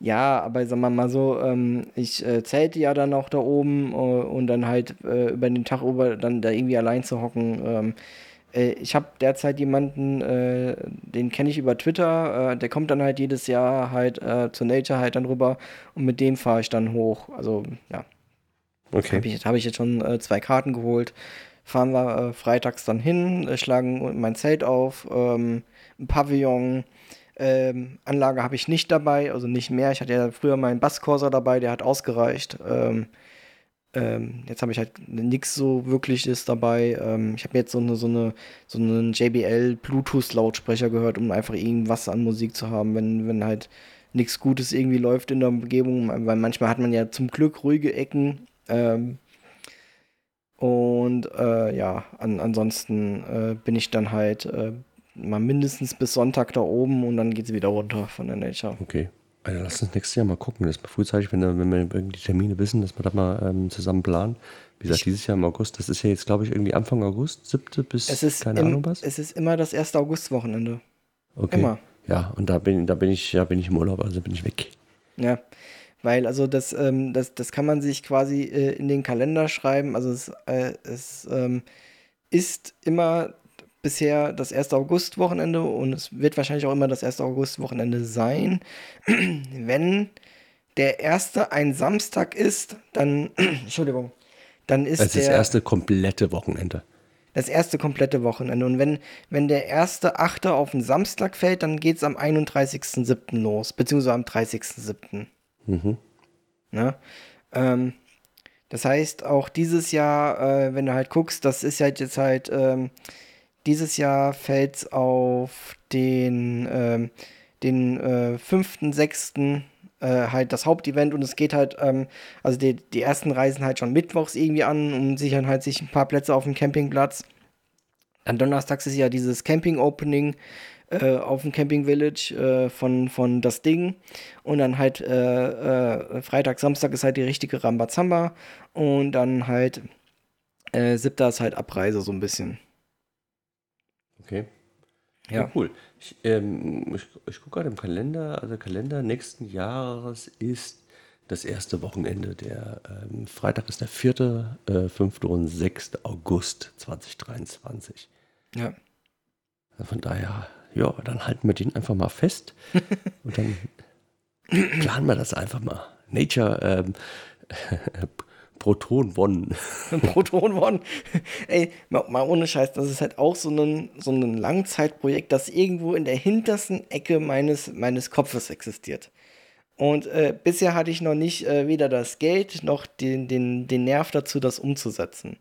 Ja, aber sagen wir mal so, ähm, ich äh, zählte ja dann auch da oben äh, und dann halt äh, über den Tag über dann da irgendwie allein zu hocken. Ähm, äh, ich habe derzeit jemanden, äh, den kenne ich über Twitter, der kommt dann halt jedes Jahr halt zur Nature halt dann rüber und mit dem fahre ich dann hoch. Also, ja. Okay. Habe ich, hab ich jetzt schon äh, zwei Karten geholt. Fahren wir äh, freitags dann hin, äh, schlagen mein Zelt auf, ähm, ein Pavillon. Ähm, Anlage habe ich nicht dabei, also nicht mehr. Ich hatte ja früher meinen Basscorsa dabei, der hat ausgereicht. Ähm, ähm, jetzt habe ich halt nichts so wirkliches dabei. Ähm, ich habe jetzt so eine, so eine, so einen JBL Bluetooth Lautsprecher gehört, um einfach irgendwas an Musik zu haben, wenn, wenn halt nichts Gutes irgendwie läuft in der Umgebung, weil manchmal hat man ja zum Glück ruhige Ecken. Ähm, und äh, ja, an, ansonsten äh, bin ich dann halt äh, mal mindestens bis Sonntag da oben und dann geht es wieder runter von der Nature. Okay. Also lass uns nächstes Jahr mal gucken. Das ist mal frühzeitig, wenn, wenn wir irgendwie Termine wissen, dass wir da mal ähm, zusammen planen. Wie gesagt, ich, dieses Jahr im August, das ist ja jetzt, glaube ich, irgendwie Anfang August, 7. bis es ist keine im, Ahnung was. Es ist immer das erste Augustwochenende. Okay. Immer. Ja, und da bin, da bin ich, ja, bin ich im Urlaub, also bin ich weg. Ja. Weil, also das, ähm, das, das kann man sich quasi äh, in den Kalender schreiben. Also es, äh, es ähm, ist immer bisher das erste Augustwochenende und es wird wahrscheinlich auch immer das erste Augustwochenende sein. Wenn der erste ein Samstag ist, dann, Entschuldigung, dann ist das der. Das erste komplette Wochenende. Das erste komplette Wochenende. Und wenn, wenn der erste Achte auf den Samstag fällt, dann geht es am 31.07. los, beziehungsweise am 30.07. Mhm. Ne? Ähm, das heißt, auch dieses Jahr, äh, wenn du halt guckst, das ist halt jetzt halt, ähm, dieses Jahr fällt es auf den, ähm, den äh, 5., äh, halt das Hauptevent und es geht halt, ähm, also die, die ersten reisen halt schon mittwochs irgendwie an und sichern halt sich ein paar Plätze auf dem Campingplatz. Dann donnerstags ist ja dieses Camping-Opening äh, auf dem Camping Village äh, von, von das Ding. Und dann halt äh, äh, Freitag, Samstag ist halt die richtige Rambazamba. Und dann halt äh, siebter ist halt Abreise so ein bisschen. Okay. Ja, ja cool. Ich, ähm, ich, ich gucke gerade im Kalender, also Kalender nächsten Jahres ist das erste Wochenende. Der ähm, Freitag ist der 4., äh, 5. und 6. August 2023. Ja. Von daher ja, dann halten wir den einfach mal fest und dann planen wir das einfach mal. Nature ähm, Proton One. Proton One. Ey, mal, mal, ohne Scheiß, das ist halt auch so ein, so ein Langzeitprojekt, das irgendwo in der hintersten Ecke meines, meines Kopfes existiert. Und äh, bisher hatte ich noch nicht äh, weder das Geld noch den, den, den Nerv dazu, das umzusetzen.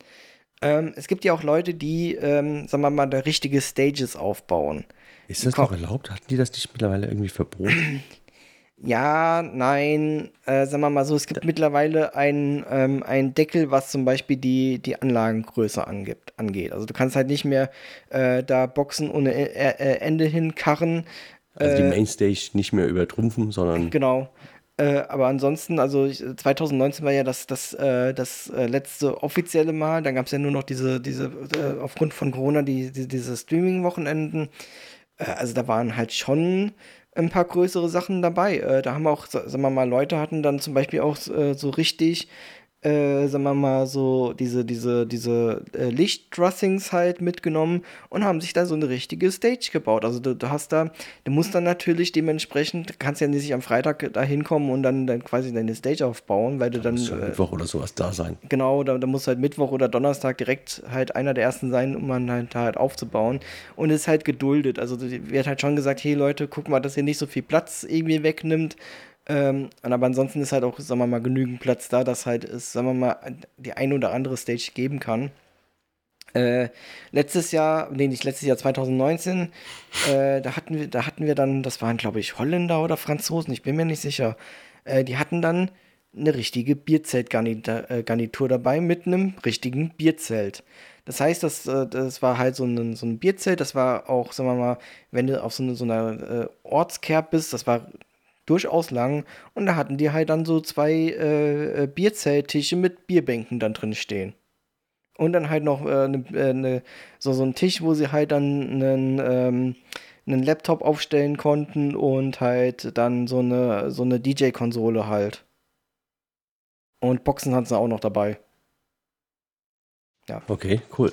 Ähm, es gibt ja auch Leute, die, ähm, sagen wir mal, da richtige Stages aufbauen. Ist das noch erlaubt? Hatten die das nicht mittlerweile irgendwie verboten? Ja, nein, äh, sagen wir mal so, es gibt ja. mittlerweile einen ähm, Deckel, was zum Beispiel die, die Anlagengröße angibt, angeht. Also du kannst halt nicht mehr äh, da Boxen ohne e äh, äh, Ende hinkarren. Also die äh, Mainstage nicht mehr übertrumpfen, sondern. Genau. Äh, aber ansonsten, also 2019 war ja das, das, das letzte offizielle Mal. Dann gab es ja nur noch diese, diese aufgrund von Corona, die, die diese Streaming-Wochenenden. Äh, also da waren halt schon ein paar größere Sachen dabei. Äh, da haben auch, sagen wir mal, Leute hatten dann zum Beispiel auch äh, so richtig äh, sagen wir mal, so diese, diese, diese äh, Lichtdrossings halt mitgenommen und haben sich da so eine richtige Stage gebaut. Also du, du hast da, du musst dann natürlich dementsprechend, kannst ja nicht am Freitag da hinkommen und dann, dann quasi deine Stage aufbauen, weil du da dann. Muss ja äh, Mittwoch oder sowas da sein. Genau, da, da muss halt Mittwoch oder Donnerstag direkt halt einer der ersten sein, um man halt, halt aufzubauen. Und es ist halt geduldet. Also wird halt schon gesagt, hey Leute, guck mal, dass ihr nicht so viel Platz irgendwie wegnimmt. Ähm, aber ansonsten ist halt auch, sagen wir mal, genügend Platz da, dass halt es, sagen wir mal, die ein oder andere Stage geben kann. Äh, letztes Jahr, nee, nicht letztes Jahr, 2019, äh, da hatten wir, da hatten wir dann, das waren, glaube ich, Holländer oder Franzosen, ich bin mir nicht sicher. Äh, die hatten dann eine richtige Bierzeltgarnitur dabei mit einem richtigen Bierzelt. Das heißt, das, äh, das war halt so ein, so ein Bierzelt, das war auch, sagen wir mal, wenn du auf so, eine, so einer äh, Ortskerb bist, das war durchaus lang. Und da hatten die halt dann so zwei äh, äh, Bierzelttische mit Bierbänken dann drin stehen. Und dann halt noch äh, ne, äh, ne, so, so ein Tisch, wo sie halt dann einen, ähm, einen Laptop aufstellen konnten und halt dann so eine, so eine DJ-Konsole halt. Und Boxen hatten sie auch noch dabei. Ja. Okay, cool.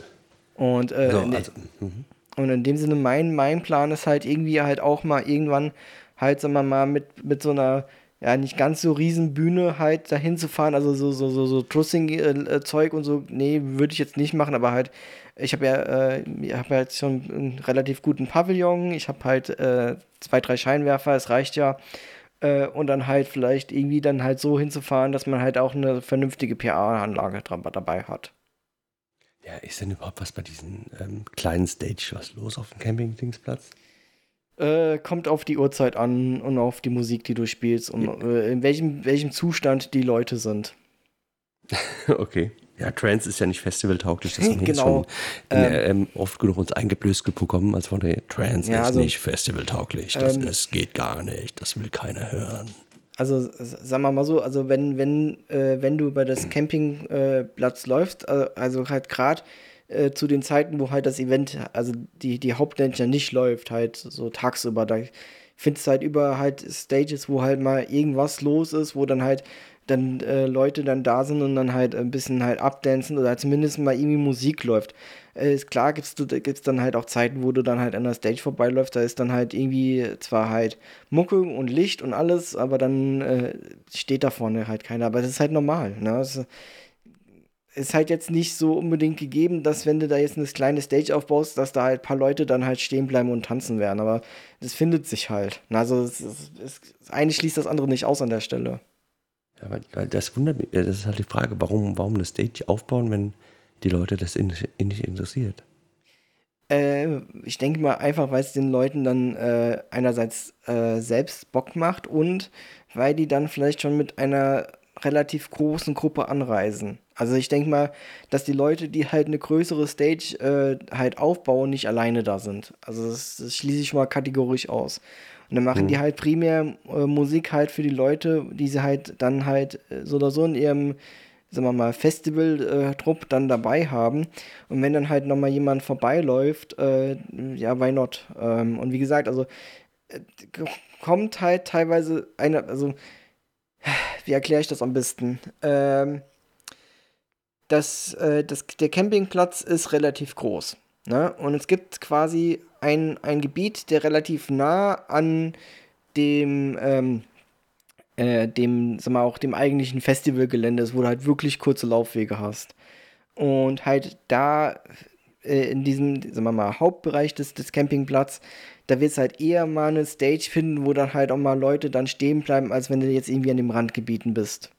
Und, äh, so, also, mhm. und in dem Sinne, mein, mein Plan ist halt irgendwie halt auch mal irgendwann halt, sagen wir mal, mit, mit so einer, ja, nicht ganz so riesen Bühne halt dahin zu fahren, also so, so, so, so Trussing-Zeug und so, nee, würde ich jetzt nicht machen, aber halt, ich habe ja, äh, ich habe jetzt schon einen relativ guten Pavillon, ich habe halt äh, zwei, drei Scheinwerfer, es reicht ja. Äh, und dann halt vielleicht irgendwie dann halt so hinzufahren, dass man halt auch eine vernünftige PA-Anlage dabei hat. Ja, ist denn überhaupt was bei diesen ähm, kleinen Stage was los auf dem Camping-Dingsplatz? Äh, kommt auf die Uhrzeit an und auf die Musik, die du spielst und äh, in welchem, welchem Zustand die Leute sind. okay. Ja, Trance ist ja nicht festivaltauglich, das haben wir genau. schon ähm, oft genug uns eingeblößt bekommen, als von der Trance ja, ist also, nicht festivaltauglich, das, ähm, das geht gar nicht, das will keiner hören. Also sagen wir mal so, also wenn, wenn, äh, wenn du über das Campingplatz äh, läufst, also, also halt gerade äh, zu den Zeiten, wo halt das Event, also die, die Hauptdanger nicht läuft, halt so tagsüber, da findest du halt über halt Stages, wo halt mal irgendwas los ist, wo dann halt dann äh, Leute dann da sind und dann halt ein bisschen halt abdancen oder zumindest mal irgendwie Musik läuft. Äh, ist klar, du, gibt's dann halt auch Zeiten, wo du dann halt an der Stage vorbeiläufst, da ist dann halt irgendwie zwar halt Mucke und Licht und alles, aber dann äh, steht da vorne halt keiner. Aber das ist halt normal, ne? Das ist halt jetzt nicht so unbedingt gegeben, dass wenn du da jetzt eine kleine Stage aufbaust, dass da halt ein paar Leute dann halt stehen bleiben und tanzen werden. Aber das findet sich halt. Also es, es, es, eigentlich schließt das andere nicht aus an der Stelle. Ja, weil das wundert mich, das ist halt die Frage, warum, warum eine Stage aufbauen, wenn die Leute das nicht interessiert? Äh, ich denke mal einfach, weil es den Leuten dann äh, einerseits äh, selbst Bock macht und weil die dann vielleicht schon mit einer relativ großen Gruppe anreisen. Also ich denke mal, dass die Leute, die halt eine größere Stage äh, halt aufbauen, nicht alleine da sind. Also das, das schließe ich mal kategorisch aus. Und dann machen mhm. die halt primär äh, Musik halt für die Leute, die sie halt dann halt äh, so oder so in ihrem, sagen wir mal, Festival-Trupp äh, dann dabei haben. Und wenn dann halt nochmal jemand vorbeiläuft, äh, ja, why not? Ähm, und wie gesagt, also äh, kommt halt teilweise eine, also wie erkläre ich das am besten? Ähm, das, äh, das, der Campingplatz ist relativ groß. Ne? Und es gibt quasi ein, ein Gebiet, der relativ nah an dem, ähm, äh, dem, sag mal, auch dem eigentlichen Festivalgelände ist, wo du halt wirklich kurze Laufwege hast. Und halt da äh, in diesem, sagen mal, Hauptbereich des, des Campingplatzes, da wird es halt eher mal eine Stage finden, wo dann halt auch mal Leute dann stehen bleiben, als wenn du jetzt irgendwie an dem Randgebieten bist.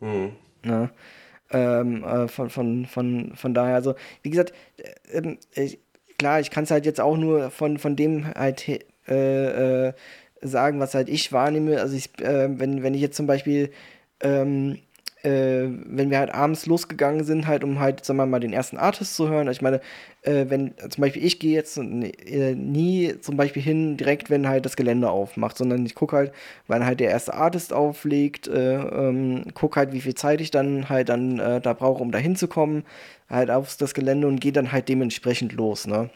Mhm. Ja. Ähm, äh, von, von, von, von daher, also, wie gesagt, äh, ich, klar, ich kann es halt jetzt auch nur von, von dem halt äh, äh, sagen, was halt ich wahrnehme. Also, ich, äh, wenn, wenn ich jetzt zum Beispiel ähm, äh, wenn wir halt abends losgegangen sind, halt, um halt, sagen wir mal, den ersten Artist zu hören. Ich meine, äh, wenn zum Beispiel ich gehe jetzt äh, nie zum Beispiel hin, direkt, wenn halt das Gelände aufmacht, sondern ich gucke halt, wann halt der erste Artist auflegt, äh, ähm, gucke halt, wie viel Zeit ich dann halt dann äh, da brauche, um da hinzukommen, halt auf das Gelände und gehe dann halt dementsprechend los, ne?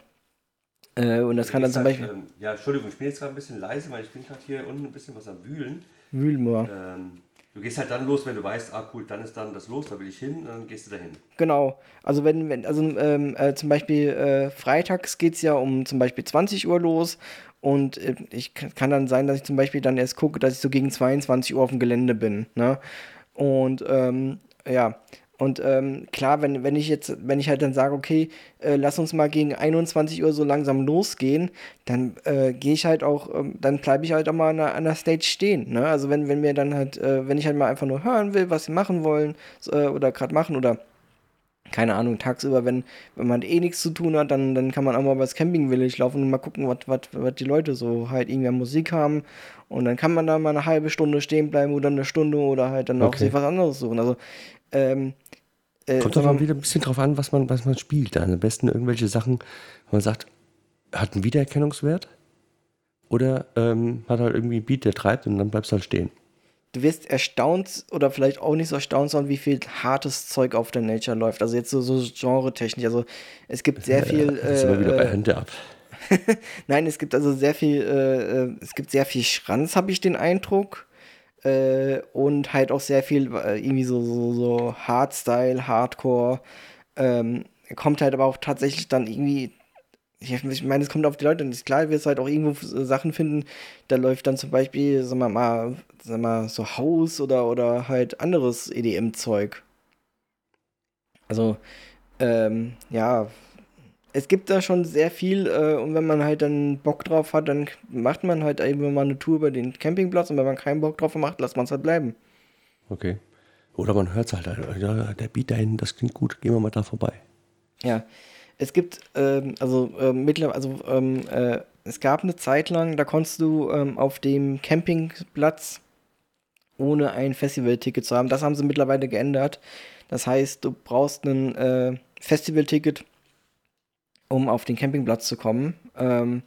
Äh, und das kann dann zum Beispiel. Ähm, ja, Entschuldigung, ich bin jetzt gerade ein bisschen leise, weil ich bin gerade hier unten ein bisschen was am Wühlen. Wühlen wir. Ähm, Du gehst halt dann los, wenn du weißt, ah cool, dann ist dann das los, da will ich hin, dann gehst du dahin. Genau. Also wenn, wenn, also ähm, äh, zum Beispiel äh, freitags geht es ja um zum Beispiel 20 Uhr los und äh, ich kann dann sein, dass ich zum Beispiel dann erst gucke, dass ich so gegen 22 Uhr auf dem Gelände bin. Ne? Und ähm, ja, und ähm, klar, wenn, wenn ich jetzt, wenn ich halt dann sage, okay, äh, lass uns mal gegen 21 Uhr so langsam losgehen, dann äh, gehe ich halt auch, ähm, dann bleibe ich halt auch mal an der, an der Stage stehen. Ne? Also wenn, wenn mir dann halt, äh, wenn ich halt mal einfach nur hören will, was sie machen wollen äh, oder gerade machen oder keine Ahnung, tagsüber, wenn, wenn man eh nichts zu tun hat, dann, dann kann man auch mal über das Camping Village laufen und mal gucken, was die Leute so halt irgendwie an Musik haben. Und dann kann man da mal eine halbe Stunde stehen bleiben oder eine Stunde oder halt dann okay. auch sich was anderes suchen. Also ähm, äh, Kommt doch mal wieder ein bisschen drauf an, was man, was man spielt. Dann am besten irgendwelche Sachen, wo man sagt, hat einen Wiedererkennungswert oder ähm, hat halt irgendwie einen Beat, der treibt und dann bleibst du halt stehen. Du wirst erstaunt oder vielleicht auch nicht so erstaunt sein, wie viel hartes Zeug auf der Nature läuft. Also jetzt so, so genre-technisch. Also es gibt sehr viel. Ja, äh, immer wieder bei Hände ab. Nein, es gibt also sehr viel, äh, äh es gibt sehr viel Schranz, habe ich den Eindruck. Äh, und halt auch sehr viel äh, irgendwie so, so, so Hardstyle, Hardcore. Ähm, kommt halt aber auch tatsächlich dann irgendwie. Ich meine, es kommt auf die Leute und ist klar, wirst halt auch irgendwo Sachen finden, da läuft dann zum Beispiel, sagen wir mal, sagen wir mal so Haus oder, oder halt anderes EDM-Zeug. Also, ähm, ja, es gibt da schon sehr viel äh, und wenn man halt dann Bock drauf hat, dann macht man halt eben mal eine Tour über den Campingplatz und wenn man keinen Bock drauf macht, lässt man es halt bleiben. Okay. Oder man hört es halt, ja, der Beat da hinten, das klingt gut, gehen wir mal da vorbei. Ja. Es gibt, ähm, also äh, mittlerweile, also ähm, äh, es gab eine Zeit lang, da konntest du ähm, auf dem Campingplatz ohne ein Festivalticket zu haben. Das haben sie mittlerweile geändert. Das heißt, du brauchst ein äh, Festivalticket, um auf den Campingplatz zu kommen. Ähm,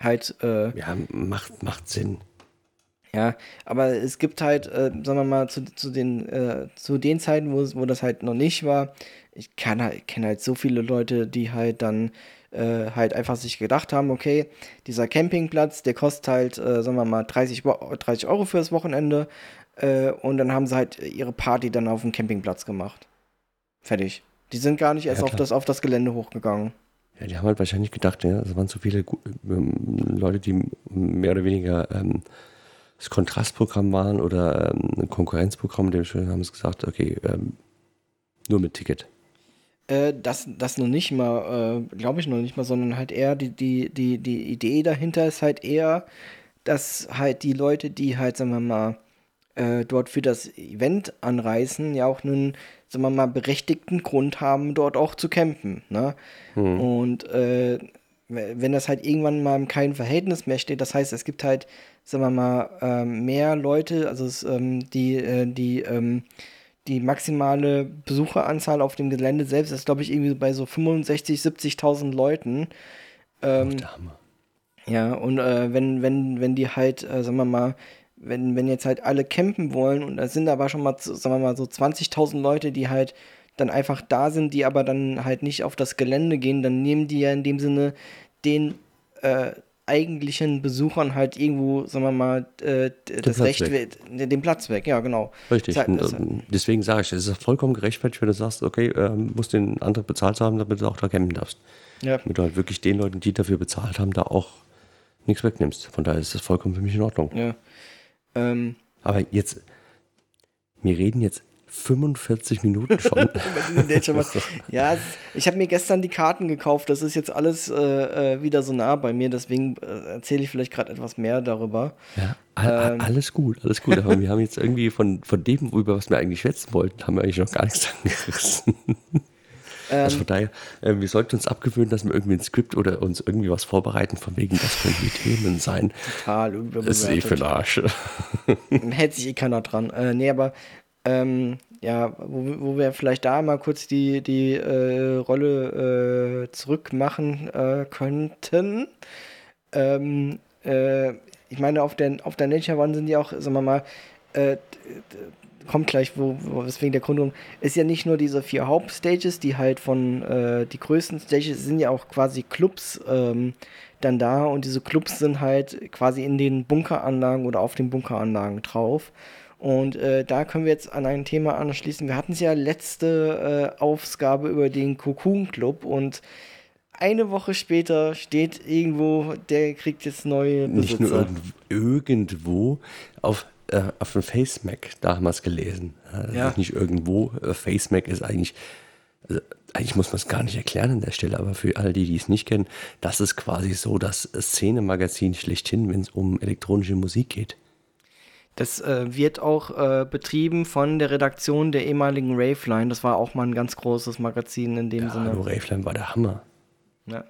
halt. Äh, ja, macht, macht Sinn. Ja, aber es gibt halt, äh, sagen wir mal, zu, zu, den, äh, zu den Zeiten, wo, wo das halt noch nicht war, ich halt, kenne halt so viele Leute, die halt dann äh, halt einfach sich gedacht haben, okay, dieser Campingplatz, der kostet halt, äh, sagen wir mal, 30, 30 Euro fürs Wochenende äh, und dann haben sie halt ihre Party dann auf dem Campingplatz gemacht. Fertig. Die sind gar nicht erst ja, auf, das, auf das Gelände hochgegangen. Ja, die haben halt wahrscheinlich gedacht, ja, es waren so viele ähm, Leute, die mehr oder weniger ähm, das Kontrastprogramm waren oder ähm, ein Konkurrenzprogramm, dem haben sie gesagt, okay, ähm, nur mit Ticket. Äh, das, das noch nicht mal, äh, glaube ich noch nicht mal, sondern halt eher die, die, die, die Idee dahinter ist halt eher, dass halt die Leute, die halt, sagen wir mal, äh, dort für das Event anreisen, ja auch einen, sagen wir mal, berechtigten Grund haben, dort auch zu campen. Ne? Hm. Und äh, wenn das halt irgendwann mal in keinem Verhältnis mehr steht, das heißt, es gibt halt, sagen wir mal, ähm, mehr Leute, also es, ähm, die, äh, die, ähm, die maximale Besucheranzahl auf dem Gelände selbst ist, glaube ich, irgendwie bei so 65, 70.000 Leuten. Ähm, ja, und äh, wenn, wenn, wenn die halt, äh, sagen wir mal, wenn, wenn jetzt halt alle campen wollen und da sind aber schon mal, sagen wir mal, so 20.000 Leute, die halt dann einfach da sind, die aber dann halt nicht auf das Gelände gehen, dann nehmen die ja in dem Sinne den äh, eigentlichen Besuchern halt irgendwo, sagen wir mal, äh, das Platz Recht, weg. den Platz weg, ja, genau. Richtig. Halt, und, ähm, deswegen sage ich, es ist vollkommen gerechtfertigt, wenn du sagst, okay, äh, musst den Antrag bezahlt haben, damit du auch da campen darfst. Ja. Damit du halt wirklich den Leuten, die dafür bezahlt haben, da auch nichts wegnimmst. Von daher ist das vollkommen für mich in Ordnung. Ja. Ähm, Aber jetzt, wir reden jetzt 45 Minuten schon. ja, ich habe mir gestern die Karten gekauft. Das ist jetzt alles äh, äh wieder so nah bei mir. Deswegen äh, erzähle ich vielleicht gerade etwas mehr darüber. Ja, all, ähm. alles gut, alles gut. Aber wir haben jetzt irgendwie von, von dem, über was wir eigentlich schwätzen wollten, haben wir eigentlich noch gar nichts angerissen. Ähm, also von daher, äh, wir sollten uns abgewöhnen, dass wir irgendwie ein Skript oder uns irgendwie was vorbereiten, von wegen, das können die Themen sein. Total. Das ist eh für den Arsch. Hält sich eh keiner dran. Äh, nee, aber ähm, ja, wo, wo wir vielleicht da mal kurz die, die äh, Rolle äh, zurückmachen äh, könnten. Ähm, äh, ich meine, auf der, auf der Nature One sind die auch, sagen wir mal, äh, kommt gleich, wo, wo weswegen der Grund ist ja nicht nur diese vier Hauptstages, die halt von äh, die größten Stages sind ja auch quasi Clubs ähm, dann da und diese Clubs sind halt quasi in den Bunkeranlagen oder auf den Bunkeranlagen drauf. Und äh, da können wir jetzt an ein Thema anschließen. Wir hatten es ja letzte äh, Ausgabe über den Cocoon Club und eine Woche später steht irgendwo, der kriegt jetzt neue Besitzer. Nicht nur irgendwo, auf, äh, auf dem FaceMac damals gelesen. Ja. Nicht irgendwo. Äh, FaceMac ist eigentlich, also eigentlich muss man es gar nicht erklären an der Stelle, aber für alle, die, die es nicht kennen, das ist quasi so das Szene-Magazin schlechthin, wenn es um elektronische Musik geht. Das äh, wird auch äh, betrieben von der Redaktion der ehemaligen Raveline. Das war auch mal ein ganz großes Magazin in dem ja, Sinne. Hallo, Raveline war der Hammer. Ja.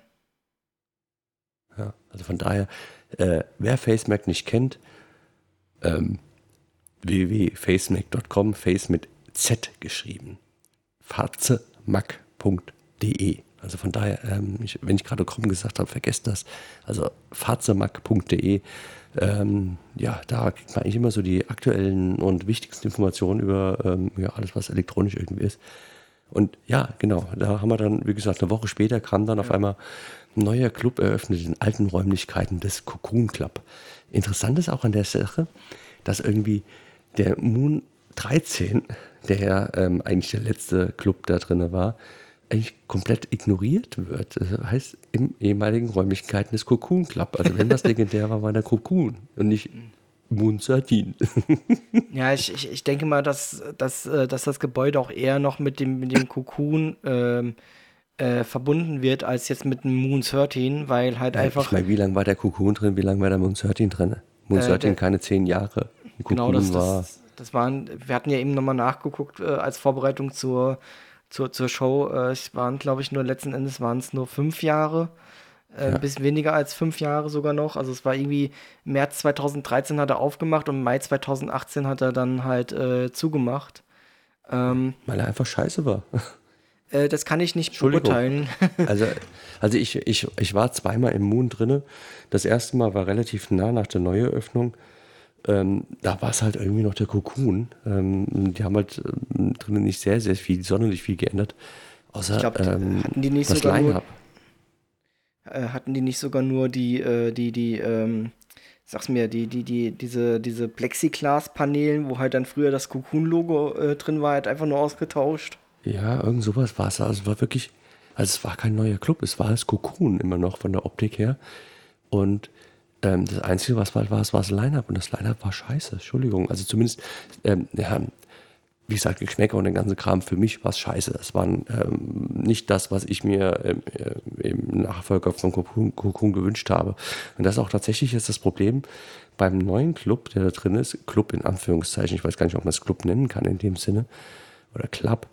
Ja, also von daher, äh, wer FaceMac nicht kennt, ähm, www.facemac.com, Face mit Z geschrieben. Fazemac.de. Also von daher, ähm, ich, wenn ich gerade Krumm gesagt habe, vergesst das. Also fazemac.de ähm, ja, da kriegt man eigentlich immer so die aktuellen und wichtigsten Informationen über ähm, ja, alles, was elektronisch irgendwie ist. Und ja, genau, da haben wir dann, wie gesagt, eine Woche später kam dann auf einmal ein neuer Club eröffnet in alten Räumlichkeiten des Cocoon Club. Interessant ist auch an der Sache, dass irgendwie der Moon 13, der ähm, eigentlich der letzte Club da drin war, eigentlich komplett ignoriert wird. Das heißt, im ehemaligen Räumlichkeiten des Cocoon Club. Also wenn das legendär war, war der Cocoon und nicht Moon 13. ja, ich, ich, ich denke mal, dass, dass, äh, dass das Gebäude auch eher noch mit dem, mit dem Cocoon ähm, äh, verbunden wird, als jetzt mit dem Moon 13, weil halt ja, einfach. Ich meine, wie lange war der Cocoon drin, wie lange war der Moon 13 drin? Moon äh, 13 der, keine zehn Jahre. Genau, das, war das, das waren, wir hatten ja eben nochmal nachgeguckt äh, als Vorbereitung zur zur, zur Show. Äh, es waren, glaube ich, nur letzten Endes waren es nur fünf Jahre. Äh, ja. Bis weniger als fünf Jahre sogar noch. Also es war irgendwie März 2013 hat er aufgemacht und Mai 2018 hat er dann halt äh, zugemacht. Ähm, Weil er einfach scheiße war. Äh, das kann ich nicht beurteilen. also, also ich, ich, ich war zweimal im Moon drinne. Das erste Mal war relativ nah nach der Neueröffnung. Ähm, da war es halt irgendwie noch der Kokon. Ähm, die haben halt ähm, drinnen nicht sehr, sehr viel, sonderlich viel geändert. Außer ich glaub, ähm, hatten die nicht das sogar nur, äh, Hatten die nicht sogar nur die, äh, die, die, ähm, sag's mir, die, die, die, diese, diese Plexiglas-Paneelen, wo halt dann früher das Cocoon-Logo äh, drin war, halt einfach nur ausgetauscht. Ja, irgend sowas war es. Also es war wirklich, also es war kein neuer Club, es war das Cocoon immer noch von der Optik her. Und ähm, das Einzige, was war, war, war das Line-Up und das Line-Up war scheiße, Entschuldigung. Also zumindest, ähm, ja, wie gesagt, Geschmäcker und den ganzen Kram, für mich war es scheiße. Das war ähm, nicht das, was ich mir ähm, äh, im Nachfolger von Cocoon gewünscht habe. Und das ist auch tatsächlich jetzt das Problem beim neuen Club, der da drin ist, Club in Anführungszeichen, ich weiß gar nicht, ob man es Club nennen kann in dem Sinne, oder Club.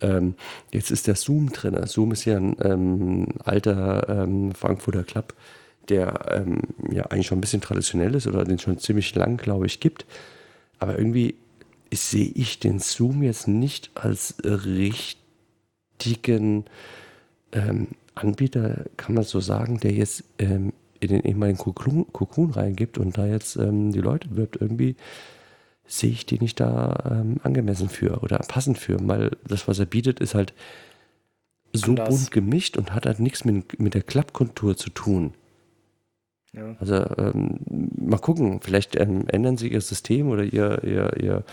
Ähm, jetzt ist der Zoom drin. Zoom ist ja ein ähm, alter ähm, Frankfurter Club, der ähm, ja eigentlich schon ein bisschen traditionell ist oder den schon ziemlich lang, glaube ich, gibt. Aber irgendwie sehe ich den Zoom jetzt nicht als richtigen ähm, Anbieter, kann man so sagen, der jetzt ähm, in den ehemaligen Cocoon reingibt und da jetzt die Leute wirbt. Irgendwie sehe ich die nicht da ähm, angemessen für oder passend für, weil das, was er bietet, ist halt so Anders. bunt gemischt und hat halt nichts mit, mit der Klappkontur zu tun. Ja. Also ähm, mal gucken, vielleicht ähm, ändern sie ihr System oder ihr, ihr, ihr,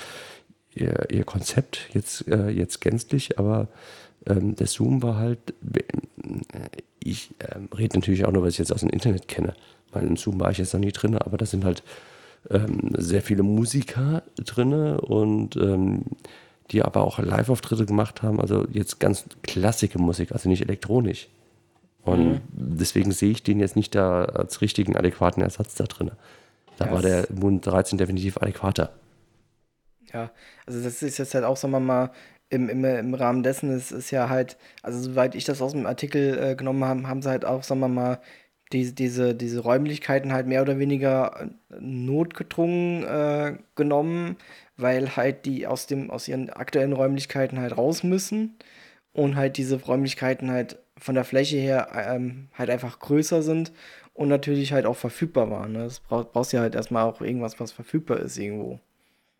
ihr, ihr Konzept jetzt, äh, jetzt gänzlich, aber ähm, der Zoom war halt, ich ähm, rede natürlich auch nur, was ich jetzt aus dem Internet kenne, weil in Zoom war ich jetzt noch nie drin, aber das sind halt ähm, sehr viele Musiker drin und ähm, die aber auch Live-Auftritte gemacht haben, also jetzt ganz klassische Musik, also nicht elektronisch. Und mhm. deswegen sehe ich den jetzt nicht da als richtigen, adäquaten Ersatz da drin. Da ja, war der Mund 13 definitiv adäquater. Ja, also das ist jetzt halt auch, sagen wir mal, im, im, im Rahmen dessen ist, ist ja halt, also soweit ich das aus dem Artikel äh, genommen habe, haben sie halt auch, sagen wir mal, die, diese, diese Räumlichkeiten halt mehr oder weniger notgedrungen äh, genommen, weil halt die aus, dem, aus ihren aktuellen Räumlichkeiten halt raus müssen und halt diese Räumlichkeiten halt von der Fläche her ähm, halt einfach größer sind und natürlich halt auch verfügbar waren. Ne? Das brauch, brauchst ja halt erstmal auch irgendwas, was verfügbar ist irgendwo.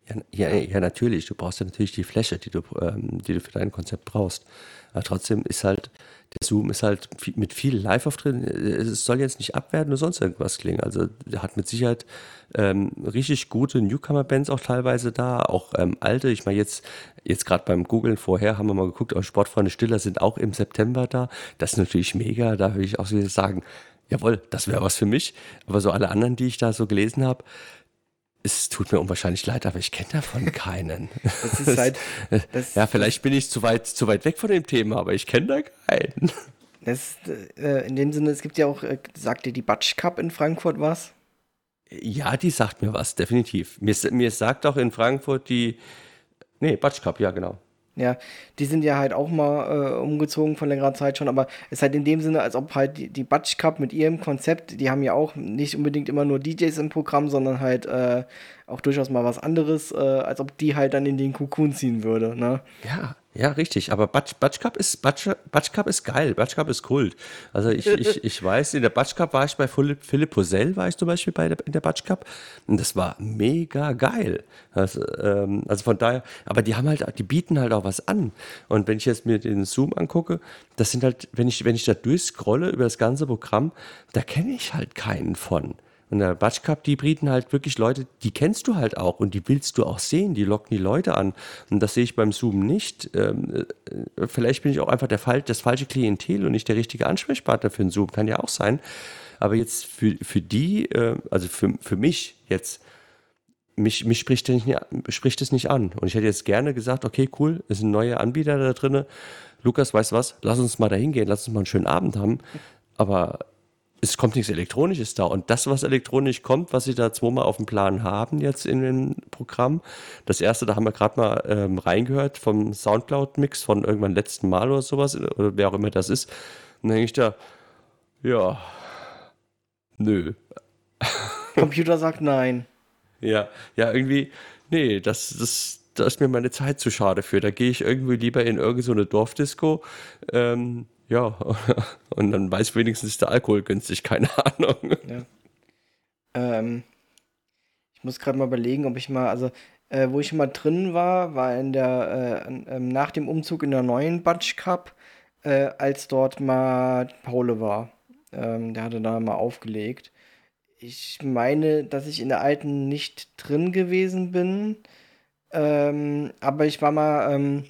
Ja, ja, ja, natürlich. Du brauchst ja natürlich die Fläche, die du, ähm, die du für dein Konzept brauchst. Aber trotzdem ist halt, der Zoom ist halt mit viel Live-Auftritten. Es soll jetzt nicht abwerten oder sonst irgendwas klingen. Also, der hat mit Sicherheit ähm, richtig gute Newcomer-Bands auch teilweise da, auch ähm, alte. Ich meine, jetzt, jetzt gerade beim Googlen vorher haben wir mal geguckt, auch Sportfreunde Stiller sind auch im September da. Das ist natürlich mega. Da würde ich auch wieder sagen, jawohl, das wäre was für mich. Aber so alle anderen, die ich da so gelesen habe, es tut mir unwahrscheinlich leid, aber ich kenne davon keinen. Das ist halt, das, ja, vielleicht bin ich zu weit, zu weit weg von dem Thema, aber ich kenne da keinen. Das, äh, in dem Sinne, es gibt ja auch, äh, sagt dir die Batsch Cup in Frankfurt was? Ja, die sagt mir was, definitiv. Mir, mir sagt auch in Frankfurt die, nee, Batsch Cup, ja, genau. Ja, die sind ja halt auch mal äh, umgezogen von längerer Zeit schon, aber es ist halt in dem Sinne, als ob halt die, die Batsch Cup mit ihrem Konzept, die haben ja auch nicht unbedingt immer nur DJs im Programm, sondern halt äh, auch durchaus mal was anderes, äh, als ob die halt dann in den Cocoon ziehen würde, ne? Ja, ja, richtig. Aber Batsch, Batsch Cup ist Batsch, Batsch Cup ist geil. Batsch Cup ist Kult. Also ich, ich, ich weiß, in der Batsch Cup war ich bei Philipp, Philipp Posell, war ich zum Beispiel bei der, in der Batsch Cup. Und das war mega geil. Also, ähm, also von daher, aber die haben halt, die bieten halt auch was an. Und wenn ich jetzt mir den Zoom angucke, das sind halt, wenn ich, wenn ich da durchscrolle über das ganze Programm, da kenne ich halt keinen von. Und der Batsch Cup, die bieten halt wirklich Leute, die kennst du halt auch und die willst du auch sehen, die locken die Leute an. Und das sehe ich beim Zoom nicht. Ähm, äh, vielleicht bin ich auch einfach der das falsche Klientel und nicht der richtige Ansprechpartner für den Zoom, kann ja auch sein. Aber jetzt für, für die, äh, also für, für mich jetzt, mich, mich spricht, nicht, spricht es nicht an. Und ich hätte jetzt gerne gesagt, okay, cool, es sind neue Anbieter da drin. Lukas, weißt du was, lass uns mal da hingehen, lass uns mal einen schönen Abend haben. Aber es kommt nichts Elektronisches da. Und das, was elektronisch kommt, was sie da zweimal auf dem Plan haben jetzt in dem Programm, das erste, da haben wir gerade mal ähm, reingehört vom Soundcloud-Mix von irgendwann letzten Mal oder sowas, oder wer auch immer das ist. Und dann denke ich da, Ja. Nö. Computer sagt nein. Ja, ja, irgendwie, nee, das, das, da ist mir meine Zeit zu schade für. Da gehe ich irgendwie lieber in irgendeine so Dorfdisco. Ähm, ja, und dann weiß wenigstens der Alkohol günstig, keine Ahnung. Ja. Ähm, ich muss gerade mal überlegen, ob ich mal, also äh, wo ich mal drin war, war in der, äh, äh, nach dem Umzug in der neuen Batsch Cup, äh, als dort mal Paule war. Ähm, der hatte da mal aufgelegt. Ich meine, dass ich in der alten nicht drin gewesen bin. Ähm, aber ich war mal ähm,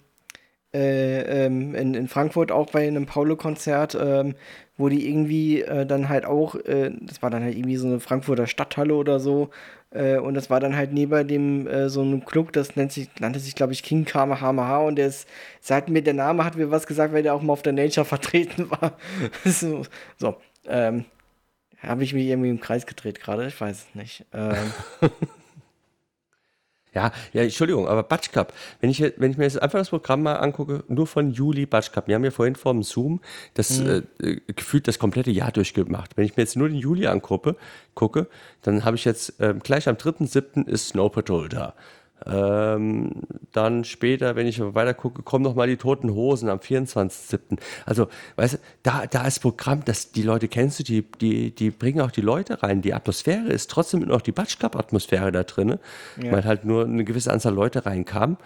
äh, ähm, in, in Frankfurt auch bei einem Paulo-Konzert, ähm, wo die irgendwie äh, dann halt auch, äh, das war dann halt irgendwie so eine Frankfurter Stadthalle oder so, äh, und das war dann halt neben dem äh, so einem Club, das nennt sich, nannte sich, glaube ich, King Kamehameha und der ist, sagt mir, der Name hat mir was gesagt, weil der auch mal auf der Nature vertreten war. so, so ähm, habe ich mich irgendwie im Kreis gedreht gerade? Ich weiß es nicht. Ähm. Ja, ja, Entschuldigung, aber Batsch Cup, wenn ich, wenn ich mir jetzt einfach das Programm mal angucke, nur von Juli Batsch Cup, wir haben ja vorhin vor dem Zoom das mhm. äh, gefühlt das komplette Jahr durchgemacht. Wenn ich mir jetzt nur den Juli angucke, gucke, dann habe ich jetzt äh, gleich am 3.7. ist Snow Patrol da. Ähm, dann später, wenn ich weiter gucke, kommen noch mal die Toten Hosen am 24.07. Also, weißt du, da, da ist Programm, das, die Leute kennst du, die, die, die bringen auch die Leute rein. Die Atmosphäre ist trotzdem noch die Batsch Atmosphäre da drin, ja. weil halt nur eine gewisse Anzahl Leute reinkam.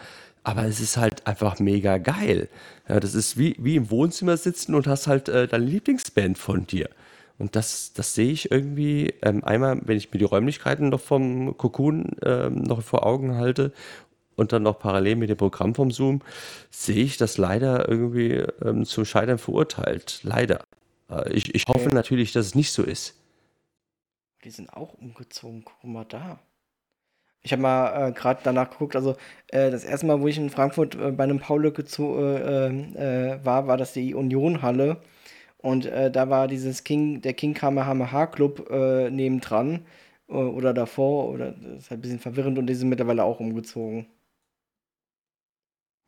Aber es ist halt einfach mega geil. Ja, das ist wie, wie im Wohnzimmer sitzen und hast halt äh, deine Lieblingsband von dir. Und das, das sehe ich irgendwie ähm, einmal, wenn ich mir die Räumlichkeiten noch vom Cocoon ähm, noch vor Augen halte und dann noch parallel mit dem Programm vom Zoom, sehe ich das leider irgendwie ähm, zum Scheitern verurteilt. Leider. Äh, ich, ich hoffe natürlich, dass es nicht so ist. Die sind auch umgezogen. Guck mal da. Ich habe mal äh, gerade danach geguckt, also äh, das erste Mal, wo ich in Frankfurt äh, bei einem Paul äh, äh, war, war das die Unionhalle. Und äh, da war dieses King, der King Kamehameha Club äh, nebendran äh, oder davor. Oder das ist halt ein bisschen verwirrend und die sind mittlerweile auch umgezogen.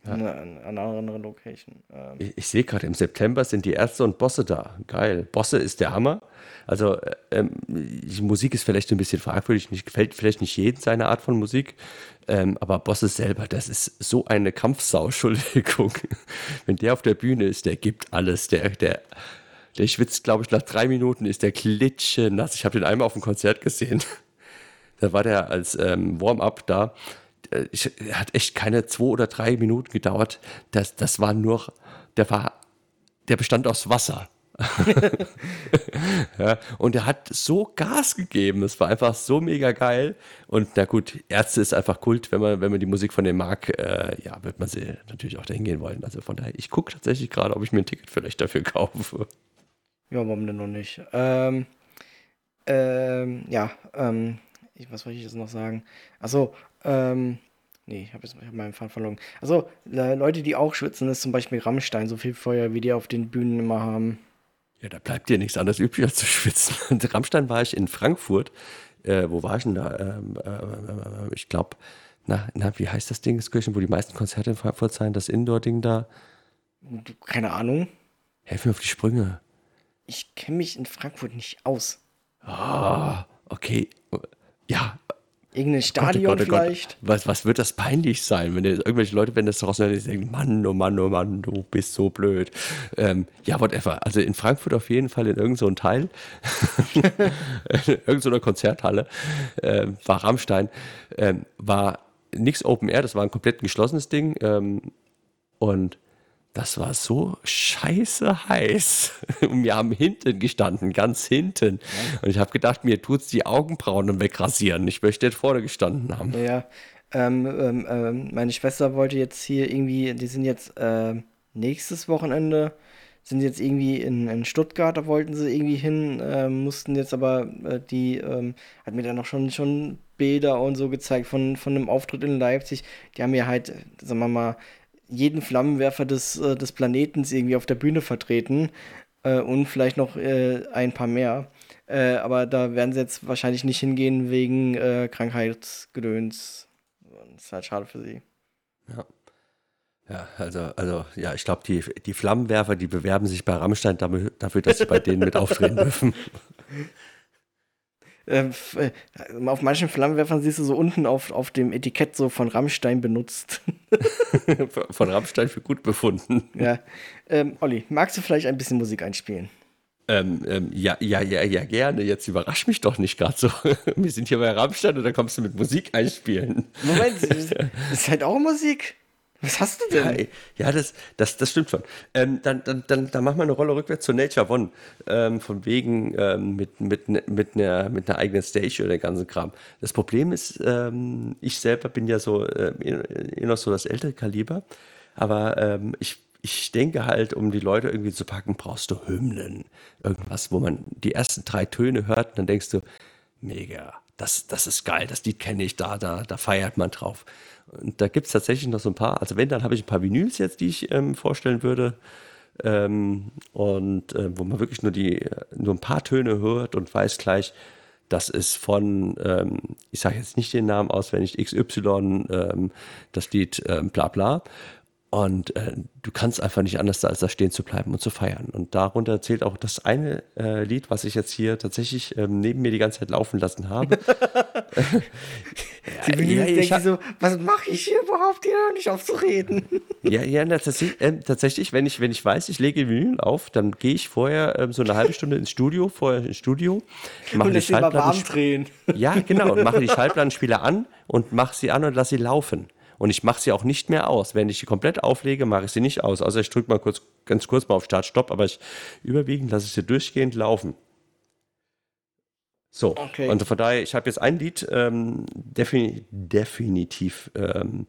Ja. An, an, einer anderen Location. Ähm. Ich, ich sehe gerade, im September sind die Ärzte und Bosse da. Geil. Bosse ist der Hammer. Also, äh, ähm, die Musik ist vielleicht ein bisschen fragwürdig, nicht, gefällt vielleicht nicht jedem seine Art von Musik. Ähm, aber Bosse selber, das ist so eine Kampfsau, Entschuldigung. Wenn der auf der Bühne ist, der gibt alles. Der, der, der schwitzt, glaube ich, nach drei Minuten ist der klitsche nass. Ich habe den einmal auf dem Konzert gesehen. Da war der als ähm, Warm-up da. Äh, ich, er hat echt keine zwei oder drei Minuten gedauert. Das, das war nur, der war, der bestand aus Wasser. ja, und er hat so Gas gegeben. Es war einfach so mega geil. Und na gut, Ärzte ist einfach Kult. Wenn man, wenn man die Musik von dem mag, äh, ja, wird man sie natürlich auch dahin gehen wollen. Also von daher, ich gucke tatsächlich gerade, ob ich mir ein Ticket vielleicht dafür kaufe. Ja, warum denn noch nicht? Ähm, ähm, ja, ähm, ich, was wollte ich jetzt noch sagen? Achso, ähm, nee, ich habe jetzt hab meinen Faden verloren. Also Leute, die auch schwitzen, ist zum Beispiel Rammstein, so viel Feuer, wie die auf den Bühnen immer haben. Ja, da bleibt dir nichts anderes übrig, als zu schwitzen. Und Rammstein war ich in Frankfurt. Äh, wo war ich denn da? Ähm, äh, äh, ich glaube, na, na, wie heißt das Ding, das Kirchen, wo die meisten Konzerte in Frankfurt sein, das Indoor-Ding da? Keine Ahnung. Helf mir auf die Sprünge ich kenne mich in Frankfurt nicht aus. Ah, okay. Ja. Irgendein Stadion Gott, Gott, oh vielleicht. Gott. Was, was wird das peinlich sein, wenn irgendwelche Leute, wenn das draußen die denken, Mann, oh Mann, oh Mann, du bist so blöd. Ähm, ja, whatever. Also in Frankfurt auf jeden Fall in irgendeinem so Teil, in irgendeiner Konzerthalle, äh, war Rammstein, äh, war nichts Open Air, das war ein komplett geschlossenes Ding. Ähm, und das war so scheiße heiß. Und wir haben hinten gestanden, ganz hinten. Ja. Und ich habe gedacht, mir tut es die Augenbrauen wegrasieren. Ich möchte jetzt vorne gestanden haben. Ja, ähm, ähm, ähm, meine Schwester wollte jetzt hier irgendwie, die sind jetzt äh, nächstes Wochenende, sind jetzt irgendwie in, in Stuttgart, da wollten sie irgendwie hin, äh, mussten jetzt aber, äh, die ähm, hat mir dann noch schon, schon Bilder und so gezeigt von, von einem Auftritt in Leipzig. Die haben mir halt, sagen wir mal, jeden Flammenwerfer des, äh, des Planetens irgendwie auf der Bühne vertreten äh, und vielleicht noch äh, ein paar mehr. Äh, aber da werden sie jetzt wahrscheinlich nicht hingehen wegen äh, Krankheitsgedöns. Das ist halt schade für sie. Ja. Ja, also, also ja, ich glaube, die, die Flammenwerfer, die bewerben sich bei Rammstein dafür, dafür dass sie bei denen mit auftreten dürfen. Ähm, äh, auf manchen Flammenwerfern siehst du so unten auf, auf dem Etikett so von Rammstein benutzt. von Rammstein für gut befunden. Ja. Ähm, Olli, magst du vielleicht ein bisschen Musik einspielen? Ähm, ähm, ja, ja, ja, ja, gerne. Jetzt überrasch mich doch nicht gerade so. Wir sind hier bei Rammstein und dann kommst du mit Musik einspielen. Moment, das ist halt auch Musik. Was hast du denn? Ja, ja das, das, das stimmt schon. Ähm, dann, dann, dann, dann machen wir eine Rolle rückwärts zu Nature One. Ähm, von wegen ähm, mit, mit, mit, einer, mit einer eigenen Stage oder den ganzen Kram. Das Problem ist, ähm, ich selber bin ja so äh, noch so das ältere Kaliber. Aber ähm, ich, ich denke halt, um die Leute irgendwie zu packen, brauchst du Hymnen. Irgendwas, wo man die ersten drei Töne hört und dann denkst du, mega, das, das ist geil, das Lied kenne ich, da, da, da feiert man drauf. Und da gibt es tatsächlich noch so ein paar, also wenn, dann habe ich ein paar Vinyls jetzt, die ich ähm, vorstellen würde. Ähm, und äh, wo man wirklich nur die, nur ein paar Töne hört und weiß gleich, das ist von, ähm, ich sage jetzt nicht den Namen auswendig, XY, ähm, das Lied ähm, bla bla. Und äh, du kannst einfach nicht anders, als da stehen zu bleiben und zu feiern. Und darunter zählt auch das eine äh, Lied, was ich jetzt hier tatsächlich ähm, neben mir die ganze Zeit laufen lassen habe. ja, ja, ich hab, so, was mache ich hier überhaupt, hier nicht aufzureden? ja, ja, na, tatsächlich, äh, tatsächlich, wenn ich, wenn ich weiß, ich lege Vinyl auf, dann gehe ich vorher ähm, so eine halbe Stunde ins Studio, vorher ins Studio, mache die Schallplatten drehen. Ja, genau, und mache die Schallplattenspieler an und mache sie an und lasse sie laufen. Und ich mache sie auch nicht mehr aus. Wenn ich sie komplett auflege, mache ich sie nicht aus. Also ich drücke mal kurz, ganz kurz mal auf Start, Stopp, aber ich überwiegend lasse ich sie durchgehend laufen. So, okay. und von daher, ich habe jetzt ein Lied, ähm, defini definitiv ähm,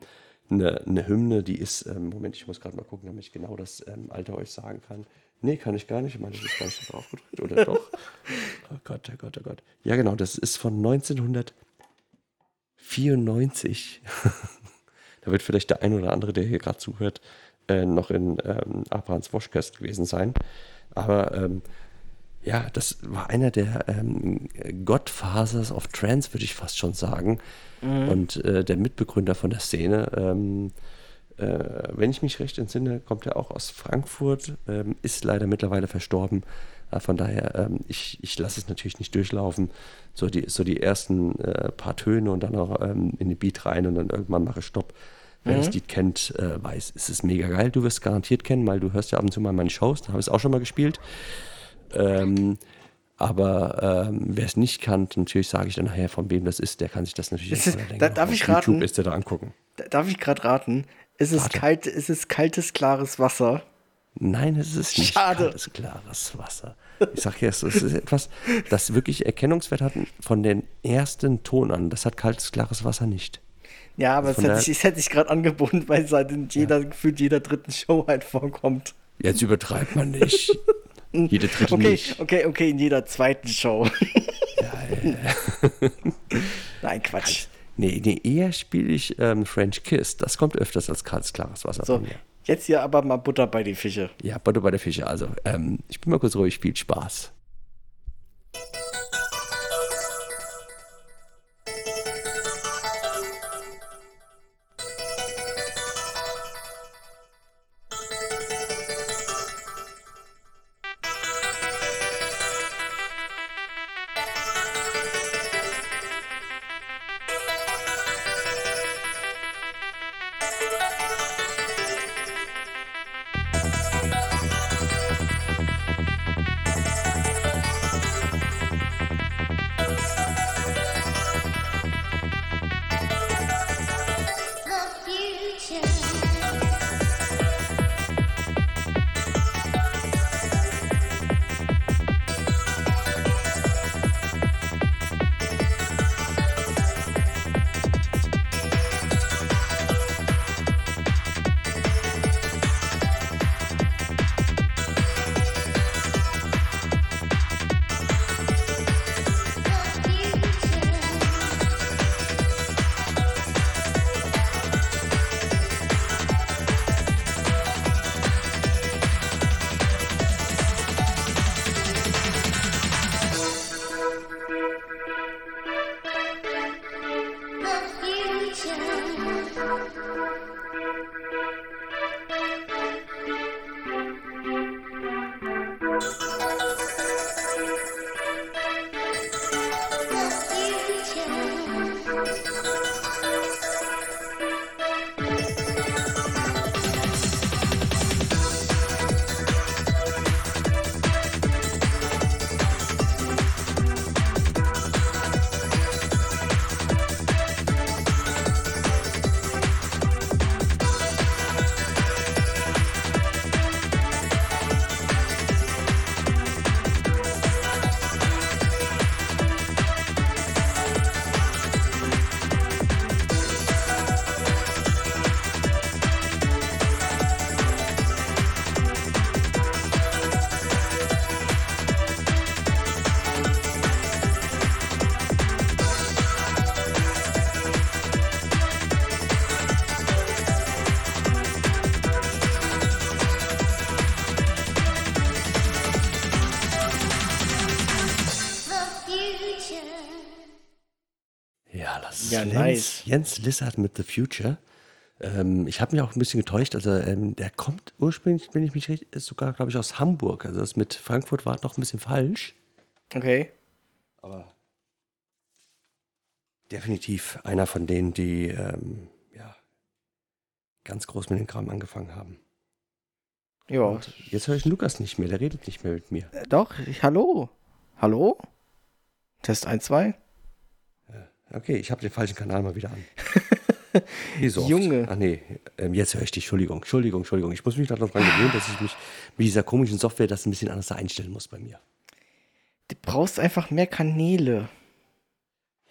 eine, eine Hymne, die ist, ähm, Moment, ich muss gerade mal gucken, damit ich genau das ähm, Alter euch sagen kann. Nee, kann ich gar nicht. Ich meine, das ist gar nicht drauf gedrückt, oder doch? Oh Gott, oh Gott, oh Gott. Ja, genau, das ist von 1994. Da wird vielleicht der ein oder andere, der hier gerade zuhört, äh, noch in ähm, Abrahams Waschkast gewesen sein. Aber ähm, ja, das war einer der ähm, Godfathers of Trance, würde ich fast schon sagen. Mhm. Und äh, der Mitbegründer von der Szene. Ähm, äh, wenn ich mich recht entsinne, kommt er auch aus Frankfurt, ähm, ist leider mittlerweile verstorben. Äh, von daher, ähm, ich, ich lasse es natürlich nicht durchlaufen. So die, so die ersten äh, paar Töne und dann auch ähm, in den Beat rein und dann irgendwann mache Stopp. Wer mhm. das Lied kennt, äh, weiß, es ist mega geil. Du wirst es garantiert kennen, weil du hörst ja ab und zu mal meine Shows, da habe ich es auch schon mal gespielt. Ähm, aber ähm, wer es nicht kann, natürlich sage ich dann nachher, von wem das ist, der kann sich das natürlich ist, da, darf ich raten, YouTube ist der da angucken. Darf ich gerade raten? Ist es, kalt, ist es kaltes, klares Wasser? Nein, es ist nicht Schade. kaltes, klares Wasser. Ich sage ja, es ist etwas, das wirklich Erkennungswert hat von den ersten Ton an. Das hat kaltes, klares Wasser nicht. Ja, aber es hätte, sich, hätte sich gerade angeboten, weil es halt in jeder, ja. gefühlt jeder dritten Show halt vorkommt. Jetzt übertreibt man nicht. Jede dritte okay, nicht. Okay, okay, in jeder zweiten Show. ja, ja. Nein, Quatsch. Nee, nee eher spiele ich ähm, French Kiss. Das kommt öfters als kaltes, klares Wasser so, Jetzt hier aber mal Butter bei die Fische. Ja, Butter bei der Fische. Also, ähm, ich bin mal kurz ruhig, spielt Spaß. Ja, Jens, nice. Jens Lizard mit The Future. Ähm, ich habe mich auch ein bisschen getäuscht. Also ähm, der kommt ursprünglich, wenn ich mich richtig, ist sogar, glaube ich, aus Hamburg. Also das mit Frankfurt war noch ein bisschen falsch. Okay. Aber definitiv einer von denen, die ähm, ja, ganz groß mit dem Kram angefangen haben. Ja. Und jetzt höre ich Lukas nicht mehr, der redet nicht mehr mit mir. Äh, Doch, ich, hallo. Hallo? Test 1, 2. Okay, ich habe den falschen Kanal mal wieder an. Wie so oft. Junge. Ach nee, ähm, jetzt höre ich dich. Entschuldigung, Entschuldigung, Entschuldigung. Ich muss mich noch daran gewöhnen, dass ich mich mit dieser komischen Software das ein bisschen anders einstellen muss bei mir. Du brauchst einfach mehr Kanäle.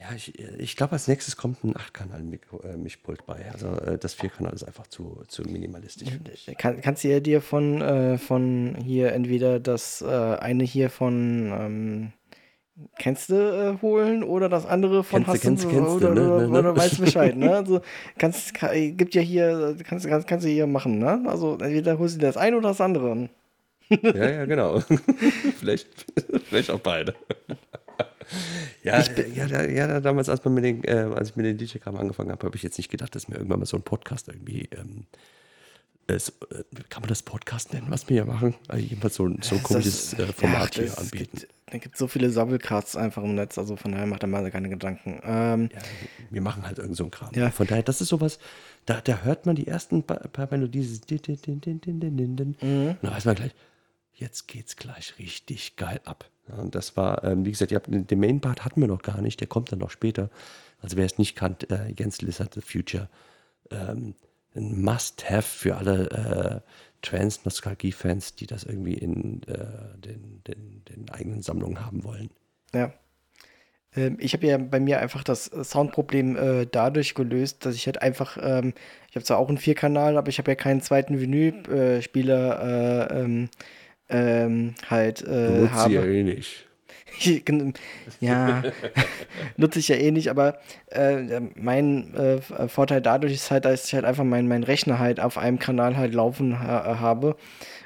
Ja, ich, äh, ich glaube, als nächstes kommt ein 8-Kanal-Mischpult bei. Also äh, das 4-Kanal ist einfach zu, zu minimalistisch. Kann, kannst du dir von, äh, von hier entweder das äh, eine hier von ähm, kennst du äh, holen oder das andere von Kennst du, hast kennst du, kennst du, oder, ne, oder, ne, ne? oder weißt Bescheid, ne? Also kannst kann, gibt ja hier kannst kannst, kannst du hier machen, ne? Also entweder holst du dir das eine oder das andere. Ja, ja, genau. vielleicht, vielleicht auch beide. ja, äh, ja, ja, da damals, als, man mit den, äh, als ich mit den DJ-Kram angefangen habe, habe ich jetzt nicht gedacht, dass mir irgendwann mal so ein Podcast irgendwie. Ähm, es, äh, kann man das Podcast nennen, was wir hier machen? Also jedenfalls so, ein- so ein komisches äh, Format Ja, hier anbieten. Gibt, da gibt so viele Sabbelcasts einfach im Netz, also von daher macht er mal keine Gedanken. Ähm, Ja, wir machen halt irgend so ein Kram. Ja. Von daher, das ist sowas, da, da hört man die ersten paar, paar Melodien. Mhm. und dann weiß man gleich, jetzt geht's gleich richtig geil ab. Und das war, ähm, wie gesagt, habt, den Main-Part hatten wir noch gar nicht, der kommt dann noch später. Also wer es nicht kannt, äh, Jens Lizard The Future, ähm, ein Must-Have für alle äh, Trans-Nostalgie-Fans, die das irgendwie in äh, den, den, den eigenen Sammlungen haben wollen. Ja. Ähm, ich habe ja bei mir einfach das äh, Soundproblem äh, dadurch gelöst, dass ich halt einfach, ähm, ich habe zwar auch einen Vierkanal, aber ich habe ja keinen zweiten Vinylspieler äh, ähm, ähm, halt äh, sie ja habe. eh nicht. ja, nutze ich ja eh nicht, aber äh, mein äh, Vorteil dadurch ist halt, dass ich halt einfach meinen mein Rechner halt auf einem Kanal halt laufen ha habe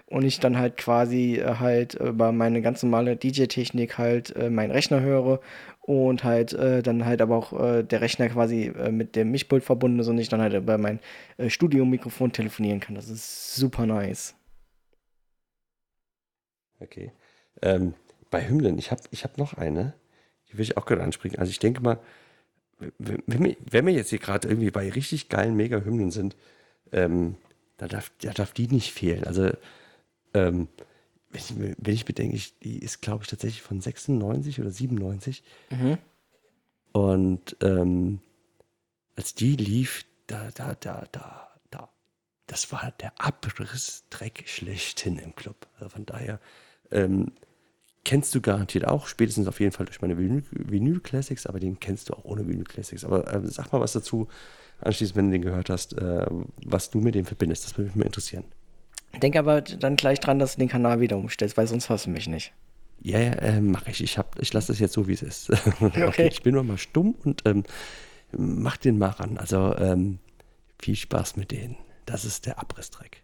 und ich dann halt quasi äh, halt über meine ganz normale DJ-Technik halt äh, meinen Rechner höre und halt äh, dann halt aber auch äh, der Rechner quasi äh, mit dem Mischpult verbunden ist und ich dann halt über mein äh, Studiomikrofon telefonieren kann. Das ist super nice. Okay. Ähm, bei Hymnen, ich habe ich hab noch eine, die will ich auch gerade ansprechen. Also ich denke mal, wenn wir, wenn wir jetzt hier gerade irgendwie bei richtig geilen Mega-Hymnen sind, ähm, da, darf, da darf die nicht fehlen. Also ähm, wenn, ich, wenn ich bedenke, ich, die ist, glaube ich, tatsächlich von 96 oder 97. Mhm. Und ähm, als die lief, da, da, da, da, da, das war der Abrissdreck schlechthin im Club. Also von daher ähm, kennst du garantiert auch, spätestens auf jeden Fall durch meine Vinyl- Vinyl-Classics, aber den kennst du auch ohne Vinyl-Classics. Aber ähm, sag mal was dazu, anschließend, wenn du den gehört hast, äh, was du mit dem verbindest. Das würde mich mal interessieren. Denk aber dann gleich dran, dass du den Kanal wieder umstellst, weil sonst hörst du mich nicht. Ja, ja, äh, mache ich. Ich, hab- ich lasse das jetzt so, wie es ist. okay. Ich bin nur mal stumm und ähm, mach den mal ran. Also ähm, viel Spaß mit denen. Das ist der Abrissdreck.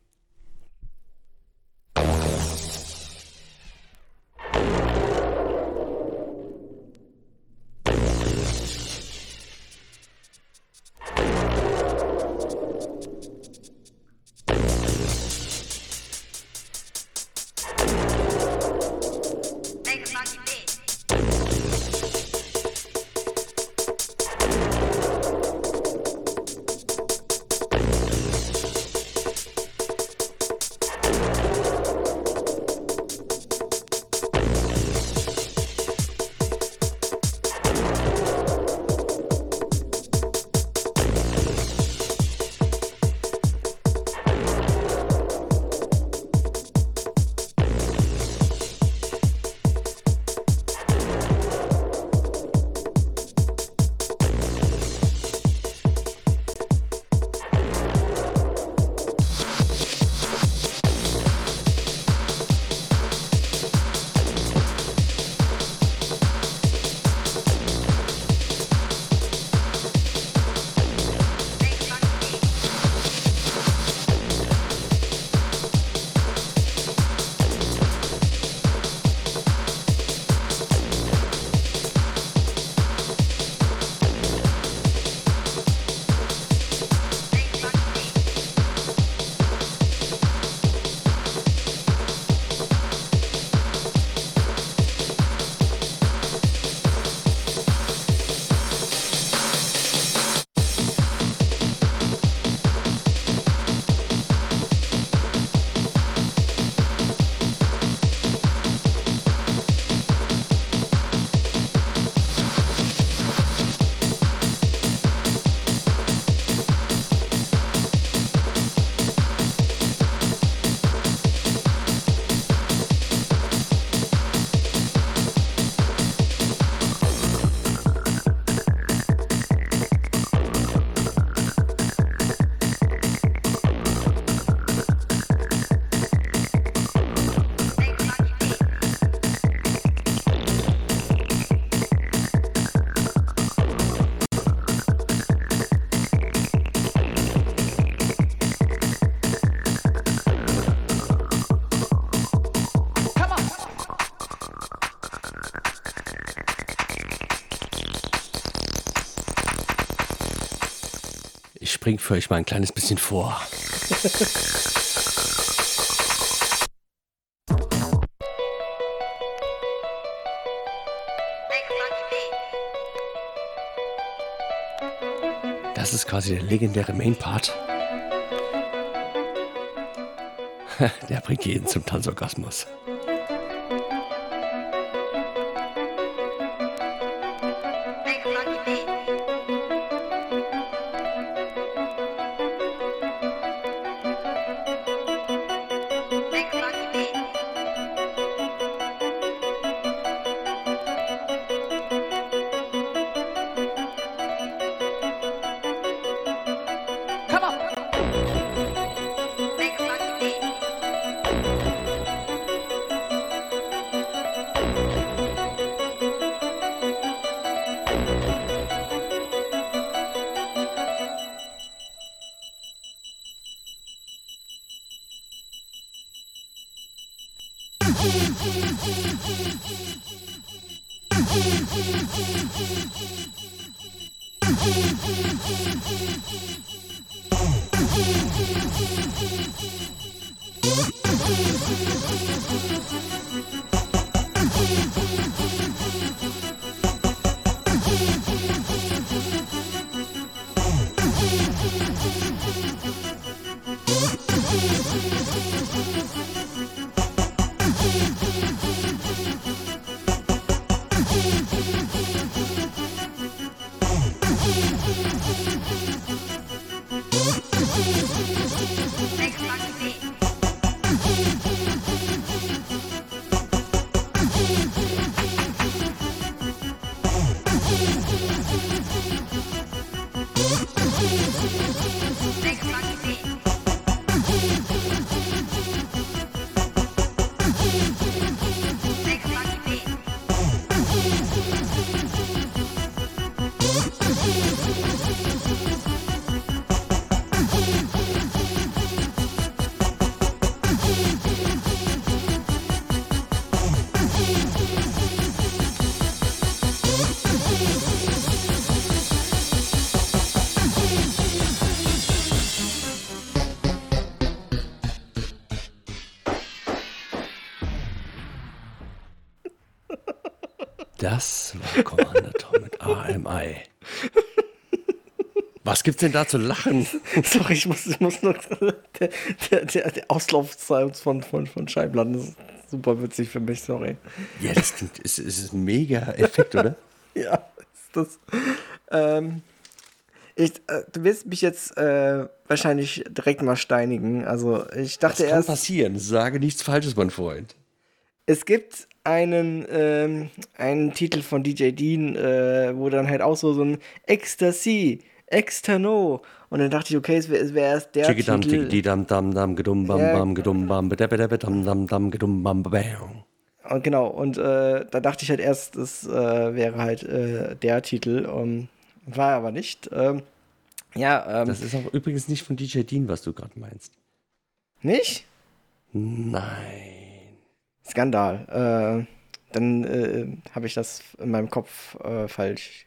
Bringe für euch mal ein kleines bisschen vor. Das ist quasi der legendäre Main-Part. Der bringt jeden zum Tanzorgasmus. Was gibt's denn da zu lachen? Sorry, ich muss, ich muss noch. Der, der, der, der Auslaufzeit von, von, von Scheibenladen ist super witzig für mich, sorry. Ja, das klingt, ist, ist ein mega Effekt, oder? Ja, ist das. Ähm, ich, äh, du wirst mich jetzt äh, wahrscheinlich direkt mal steinigen. Also, ich Das dachte kann erst, passieren. Sage nichts Falsches, mein Freund. es gibt einen, ähm, einen Titel von DJ Dean, äh, wo dann halt auch so, so ein Ecstasy, Externo. Und dann dachte ich, okay, es wäre es wär erst der Chickidam, Titel. chickidi dam dam gedum bam Ja. bam gedum bam bedebedebe dam dam dam gedum bam bam. Und genau, und äh, da dachte ich halt erst, das äh, wäre halt äh, der Titel. Um, war aber nicht. Ähm, ja, ähm, Das ist auch übrigens nicht von DJ Dean, was du gerade meinst. nicht? Nein. Skandal. Äh, dann äh, habe ich das in meinem Kopf äh, falsch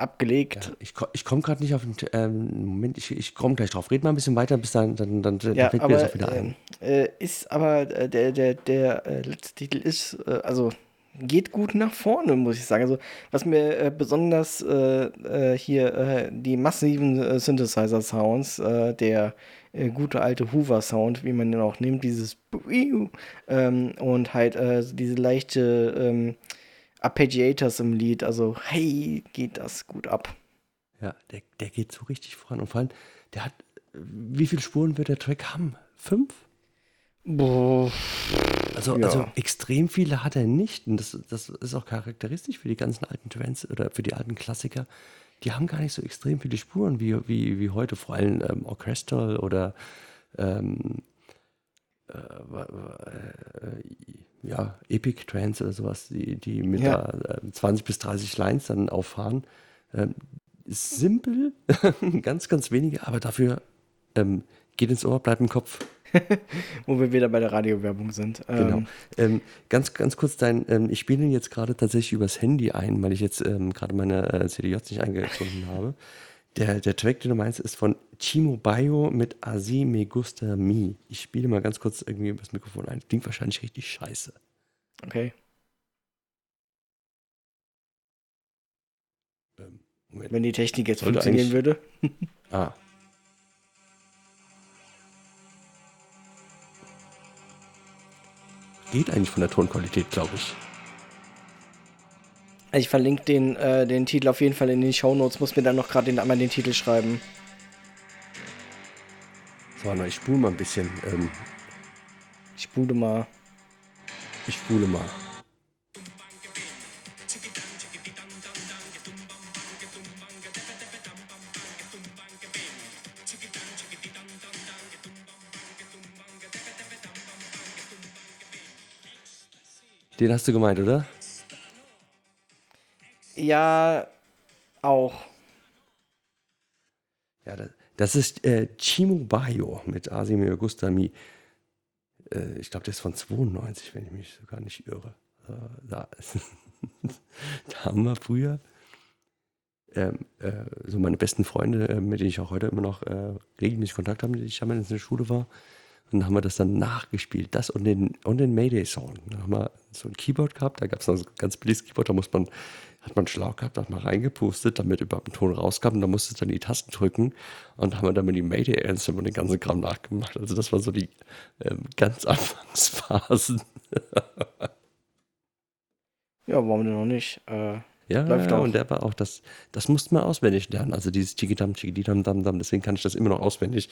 abgelegt. Ja, ich ich komme gerade nicht auf den. Ähm, Moment, ich, ich komme gleich drauf. Red mal ein bisschen weiter, bis dann, dann, dann, dann Ja, fällt mir das auch aber wieder ein. äh, äh, ist aber äh, der, der, der äh, letzte Titel ist, äh, also geht gut nach vorne, muss ich sagen. Also, was mir äh, besonders äh, hier die massiven Synthesizer-Sounds, der gute alte Hoover-Sound, wie man ihn auch nimmt, dieses ähm, und halt diese leichte ähm, Arpeggiators im Lied, also hey, geht das gut ab. Ja, der, der geht so richtig voran. Und vor allem, der hat. Wie viele Spuren wird der Track haben? Fünf? Boah. Also, Ja. also extrem viele hat er nicht. Und das, das ist auch charakteristisch für die ganzen alten Trends oder für die alten Klassiker. Die haben gar nicht so extrem viele Spuren wie, wie, wie heute, vor allem ähm, Orchestral oder ähm, äh, wa- äh, ja, Epic Trance oder sowas, die, die mit Ja. da, äh, 20 bis 30 Lines dann auffahren. Ähm, ist simpel, ganz, ganz wenige, aber dafür ähm, geht ins Ohr, bleibt im Kopf. Wo wir wieder bei der Radiowerbung sind. Genau. Ähm, Ähm, ganz, ganz kurz dein, ähm, ich spiele ihn jetzt gerade tatsächlich übers Handy ein, weil ich jetzt ähm, gerade meine äh, CDJs nicht eingefunden habe. Der, der Track, den du meinst, ist von Chimo Bayo mit Asi Me Gusta Mi. Ich spiele mal ganz kurz irgendwie das Mikrofon ein. Klingt wahrscheinlich richtig scheiße. Okay. Ähm. Wenn die Technik jetzt Sollte funktionieren würde. Ah. Geht eigentlich von der Tonqualität, glaube ich. Ich verlinke den, äh, den Titel auf jeden Fall in den Shownotes, muss mir dann noch gerade den, einmal den Titel schreiben. So, mal, ich spule mal ein bisschen. Ähm, Ich spule mal. ich spule mal. Den hast du gemeint, oder? Ja, auch. Ja, das, das ist äh, Chimo Bayo mit Asimir Gustami. Äh, ich glaube, der ist von 92, wenn ich mich sogar nicht irre. Äh, da, da haben wir früher ähm, äh, so meine besten Freunde, äh, mit denen ich auch heute immer noch äh, regelmäßig Kontakt habe, die ich damals in der Schule war. Und dann haben wir das dann nachgespielt, das und den, und den Mayday-Song. Dann haben wir so ein Keyboard gehabt, da gab es noch so ein ganz billiges Keyboard, da muss man, hat man Schlauch gehabt, hat man reingepustet, damit überhaupt ein Ton rauskam und dann musste es dann die Tasten drücken und haben wir dann mit die Mayday-Anthem und den ganzen Kram nachgemacht. Also das war so die ähm, ganz Anfangsphasen. Ja, warum denn noch nicht? Äh, Ja, Läuft ja, auch. und der war auch, das, das musste man auswendig lernen. Also dieses Chigidam, Chigidam, Dam, Dam, deswegen kann ich das immer noch auswendig.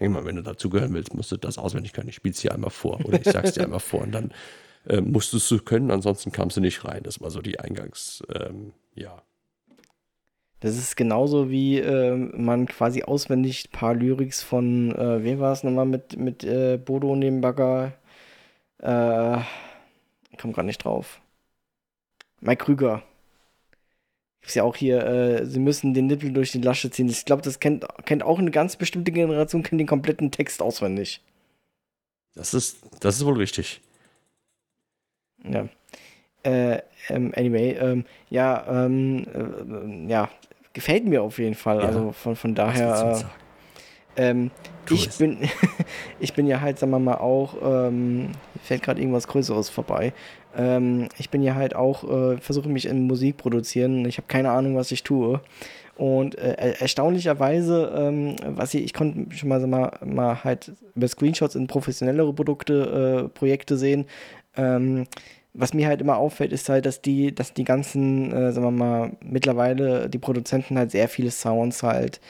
Mal, wenn du dazugehören willst, musst du das auswendig können. Ich spiel's dir einmal vor oder ich sag's dir einmal vor und dann äh, musstest du können, ansonsten kamst du nicht rein. Das war so die Eingangs, ähm, ja. das ist genauso wie ähm, man quasi auswendig ein paar Lyrics von, äh, wer war es nochmal mit, mit äh, Bodo und dem Bagger? Äh, ich komme gerade nicht drauf. Mike Krüger. Ist ja auch hier, äh, sie müssen den Nippel durch die Lasche ziehen. Ich glaube, das kennt, kennt auch eine ganz bestimmte Generation, kennt den kompletten Text auswendig. Das ist, das ist wohl richtig. Ja. Äh, ähm, anyway, ähm, ja, ähm, äh, ja, gefällt mir auf jeden Fall. Ja. Also von, von daher, äh, ähm, ich bin, ich bin ja halt, sagen wir mal, auch, ähm, mir fällt gerade irgendwas Größeres vorbei. Ähm, ich bin ja halt auch, äh, versuche mich in Musik produzieren. Ich habe keine Ahnung, was ich tue. Und äh, er- erstaunlicherweise, ähm, was ich, ich konnte schon mal, sag mal, mal halt über Screenshots in professionellere Produkte, äh, Projekte sehen. Ähm, was mir halt immer auffällt, ist halt, dass die, dass die ganzen, äh, sagen wir mal, mittlerweile die Produzenten halt sehr viele Sounds halt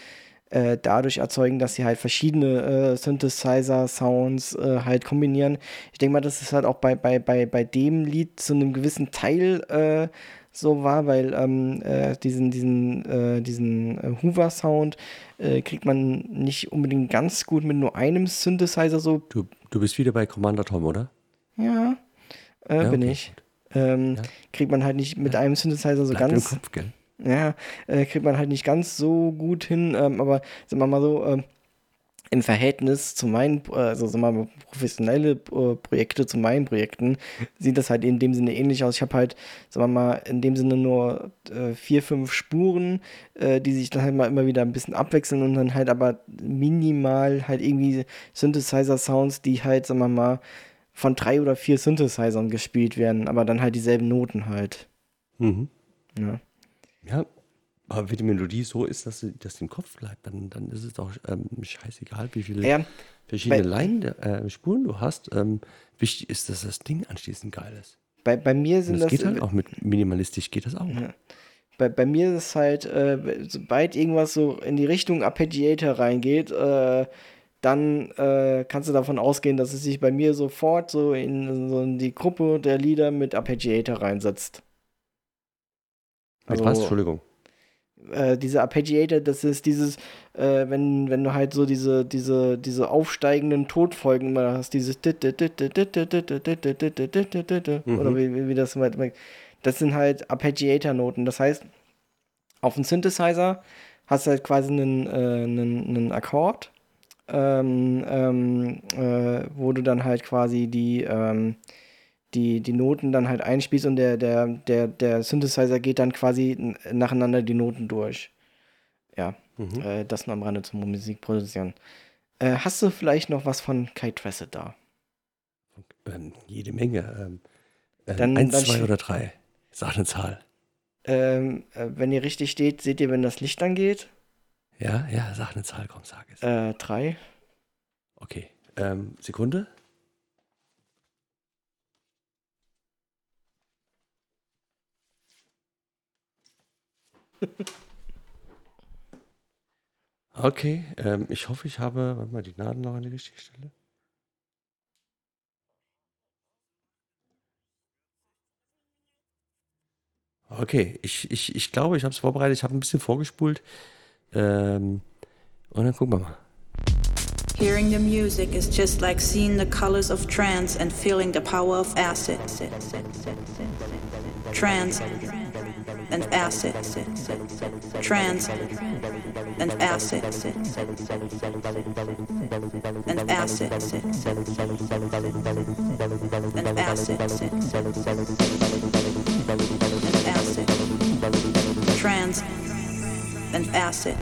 äh, dadurch erzeugen, dass sie halt verschiedene äh, Synthesizer-Sounds äh, halt kombinieren. Ich denke mal, dass es halt auch bei, bei, bei, bei dem Lied zu einem gewissen Teil äh, so war, weil ähm, äh, diesen, diesen, diesen Hoover-Sound kriegt man nicht unbedingt ganz gut mit nur einem Synthesizer so. Du, du bist wieder bei Commander Tom, oder? Ja, äh, Ja, bin okay, ich. Ähm, Ja. Kriegt man halt nicht mit einem Synthesizer so Bleibt im ganz. Kopf, gell? Ja, äh, kriegt man halt nicht ganz so gut hin, ähm, aber sagen wir mal so, ähm, im Verhältnis zu meinen, äh, also sagen wir mal, professionelle äh, Projekte zu meinen Projekten, sieht das halt in dem Sinne ähnlich aus. Ich habe halt, sagen wir mal, in dem Sinne nur äh, vier, fünf Spuren, äh, die sich dann halt mal immer wieder ein bisschen abwechseln und dann halt aber minimal halt irgendwie Synthesizer-Sounds, die halt, sagen wir mal, von drei oder vier Synthesizern gespielt werden, aber dann halt dieselben Noten halt. Mhm. Ja. Ja, aber wenn die Melodie so ist, dass sie das im Kopf bleibt, dann, dann ist es doch ähm, scheißegal, wie viele Ja, verschiedene Line, äh, Spuren du hast. Ähm, wichtig ist, dass das Ding anschließend geil ist. bei, bei mir Und sind das das, geht halt auch mit minimalistisch, geht das auch. Ja. bei, bei mir ist es halt, äh, sobald irgendwas so in die Richtung Arpeggiator reingeht, äh, dann äh, kannst du davon ausgehen, dass es sich bei mir sofort so in, so in die Gruppe der Lieder mit Arpeggiator reinsetzt. Mit Also- was? Entschuldigung. Äh, diese Arpeggiator, das ist dieses, äh, wenn, wenn du halt so diese, diese, diese aufsteigenden Todfolgen immer hast, dieses oder wie, wie- das das sind halt Arpeggiator-Noten. Das heißt, auf dem Synthesizer hast du halt quasi einen, äh, einen, einen Akkord, ähm, ähm, äh, wo du dann halt quasi die, ähm, die, die Noten dann halt einspielst und der, der, der, der Synthesizer geht dann quasi nacheinander die Noten durch. Ja, äh, das nur am Rande zum Musik produzieren. Äh, hast du vielleicht noch was von Kai Tressett da? Ähm, jede Menge. Ähm, äh, Dann- eins, dann zwei oder drei. Sag eine Zahl. Ähm, äh, wenn ihr richtig steht, seht ihr, wenn das Licht angeht? Ja, ja, sag eine Zahl, komm, sag es. Äh, drei. Okay. Ähm, Sekunde. Okay, ähm, ich hoffe, ich habe, warte mal, die Nadeln noch an die richtige Stelle. Okay, ich, ich, ich glaube, ich habe es vorbereitet, ich habe ein bisschen vorgespult. Ähm, und dann gucken wir mal. Hearing the music is just like seeing the colors of trance and feeling the power of acid. Trance and acid. Trance and acid. And acid. And acid. And acid. Trance and acid.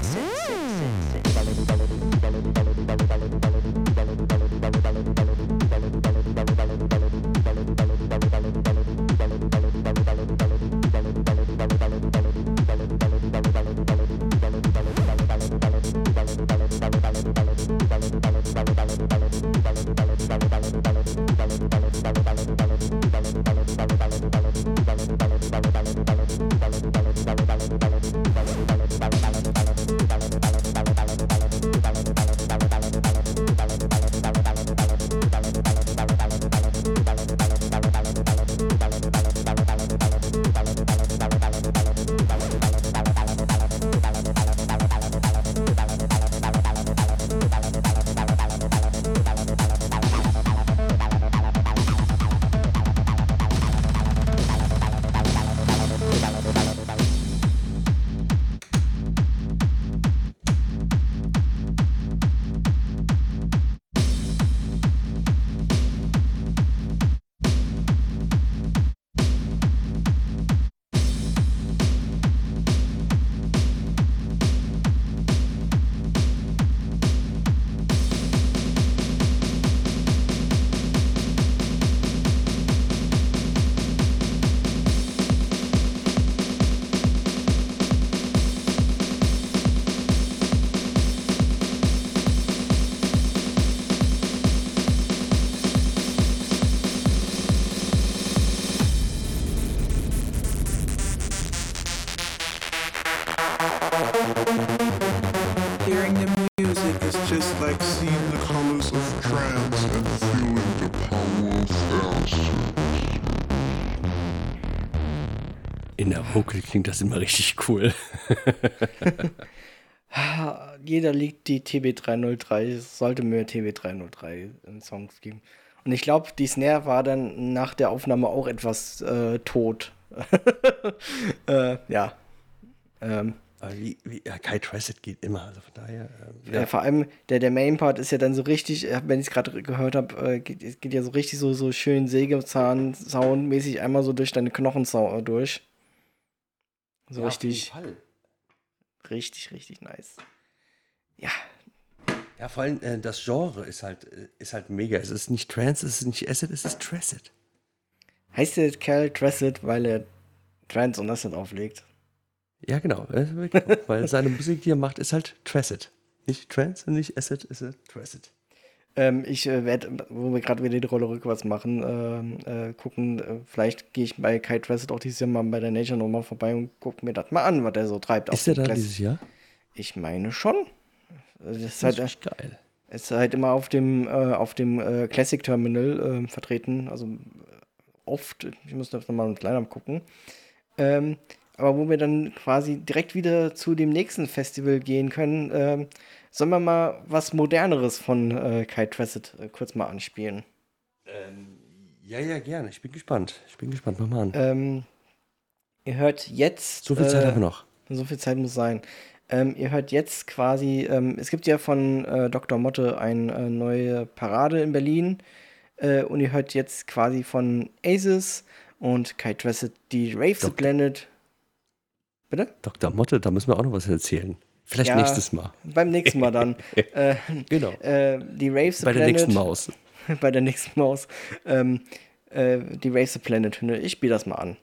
Klingt das immer richtig cool. Jeder liegt die TB303. Es sollte mehr TB303 in Songs geben. Und ich glaube, die Snare war dann nach der Aufnahme auch etwas äh, tot. äh, ja. Ähm, wie, wie, ja, Kai Tressett geht immer, also von daher. ähm, ja. vor allem der, der Main-Part ist ja dann so richtig, äh, wenn ich es gerade gehört habe, äh, geht, es geht ja so richtig so, so schön Sägezahn-Sound-mäßig einmal so durch deine Knochen sau- durch. So Ja, richtig, richtig, richtig nice. Ja, Ja, vor allem äh, das Genre ist halt, äh, ist halt mega. Es ist nicht Trance, es ist nicht Acid, es ist Tracid. heißt der Kerl Tracid, weil er Trance und Acid auflegt. Ja, genau. Weil seine Musik, die er macht, ist halt Tracid. Nicht Trance und nicht Acid, es ist Tracid. Ähm, ich äh, werde, wo wir gerade wieder die Rolle rückwärts machen, ähm, äh, gucken, äh, vielleicht gehe ich bei Kai Tracid auch dieses Jahr mal bei der Nature nochmal vorbei und gucke mir das mal an, was der so treibt. Ist der da dieses Jahr? Ich meine schon. Das ist Das halt, ist geil. ist halt immer auf dem, äh, auf dem äh, Classic Terminal äh, vertreten, also äh, oft, ich muss das nochmal kleiner gucken. Ähm, aber wo wir dann quasi direkt wieder zu dem nächsten Festival gehen können, ähm, sollen wir mal was Moderneres von äh, Kai Tracid äh, kurz mal anspielen. Ja, ja, gerne. Ich bin gespannt. Ich bin gespannt. Mach mal an. Ähm, ihr hört jetzt. so viel Zeit äh, haben wir noch. So viel Zeit muss sein. Ähm, ihr hört jetzt quasi, ähm, es gibt ja von äh, Dr. Motte eine äh, neue Parade in Berlin und ihr hört jetzt quasi von Aces und Kai Tressett die Rave the Dok- Planet. Bitte? Dr. Motte, da müssen wir auch noch was erzählen. Vielleicht Ja, nächstes Mal. Beim nächsten Mal dann. äh, Genau. äh, die Raves Bei der Planet. nächsten Maus. bei der nächsten Maus. Ähm, äh, die Raves the Planet. Ich spiele das mal an.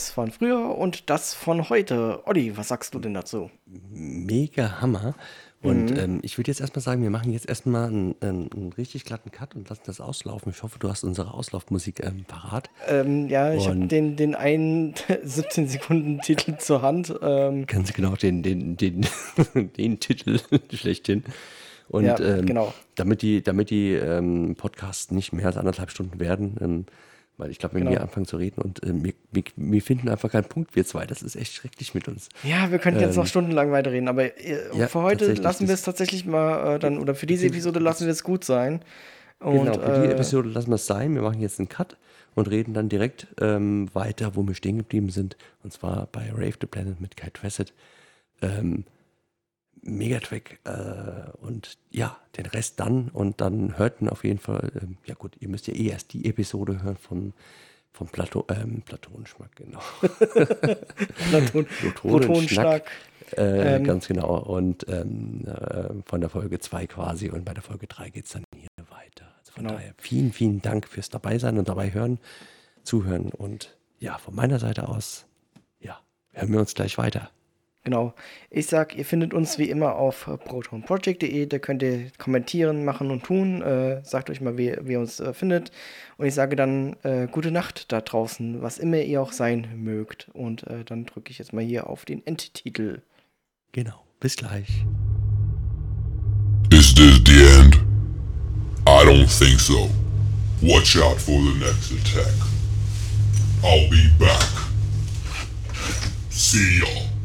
Das von früher und das von heute. Olli, was sagst du denn dazu? Mega Hammer. Und ähm, ich würde jetzt erstmal sagen, wir machen jetzt erstmal einen, einen, richtig glatten Cut und lassen das auslaufen. Ich hoffe, du hast unsere Auslaufmusik ähm, parat. Ähm, ja, ich habe Und- den, den einen 17 Sekunden Titel zur Hand. Ähm, Ganz genau den, den, den, den Titel schlechthin. Und Ja, ähm, genau. damit die, damit die ähm, Podcasts nicht mehr als anderthalb Stunden werden, weil ich glaube, wenn Genau. wir anfangen zu reden und ähm, wir, wir, wir finden einfach keinen Punkt, wir zwei, das ist echt schrecklich mit uns. ja, wir könnten jetzt noch stundenlang weiterreden, aber äh, Ähm, ja, für heute lassen wir es tatsächlich mal äh, dann, oder für diese Episode lassen wir es gut sein. Und, genau, für die äh, Episode lassen wir es sein. Wir machen jetzt einen Cut und reden dann direkt ähm, weiter, wo wir stehen geblieben sind. Und zwar bei Rave the Planet mit Kai Tressett. Ähm, Megatrack äh, und ja, den Rest dann und dann hörten auf jeden Fall, ähm, ja gut, ihr müsst ja eh erst die Episode hören von, von Plato, ähm, Platonenschmack, genau. Platon, Protonenschlag. Äh, Ähm, ganz genau. Und ähm, äh, von der Folge 2 quasi und bei der Folge 3 geht es dann hier weiter. Also von Genau. daher vielen, vielen Dank fürs dabei sein und dabei hören, zuhören und ja, von meiner Seite aus, ja, hören wir uns gleich weiter. Genau. Ich sag, ihr findet uns wie immer auf protonproject.de. Da könnt ihr kommentieren, machen und tun. Äh, sagt euch mal, wie, wie ihr uns äh, findet. Und ich sage dann äh, gute Nacht da draußen, was immer ihr auch sein mögt. Und äh, dann drücke ich jetzt mal hier auf den Endtitel. Genau. Bis gleich. Is this the end? I don't think so. Watch out for the next attack. I'll be back. See y'all.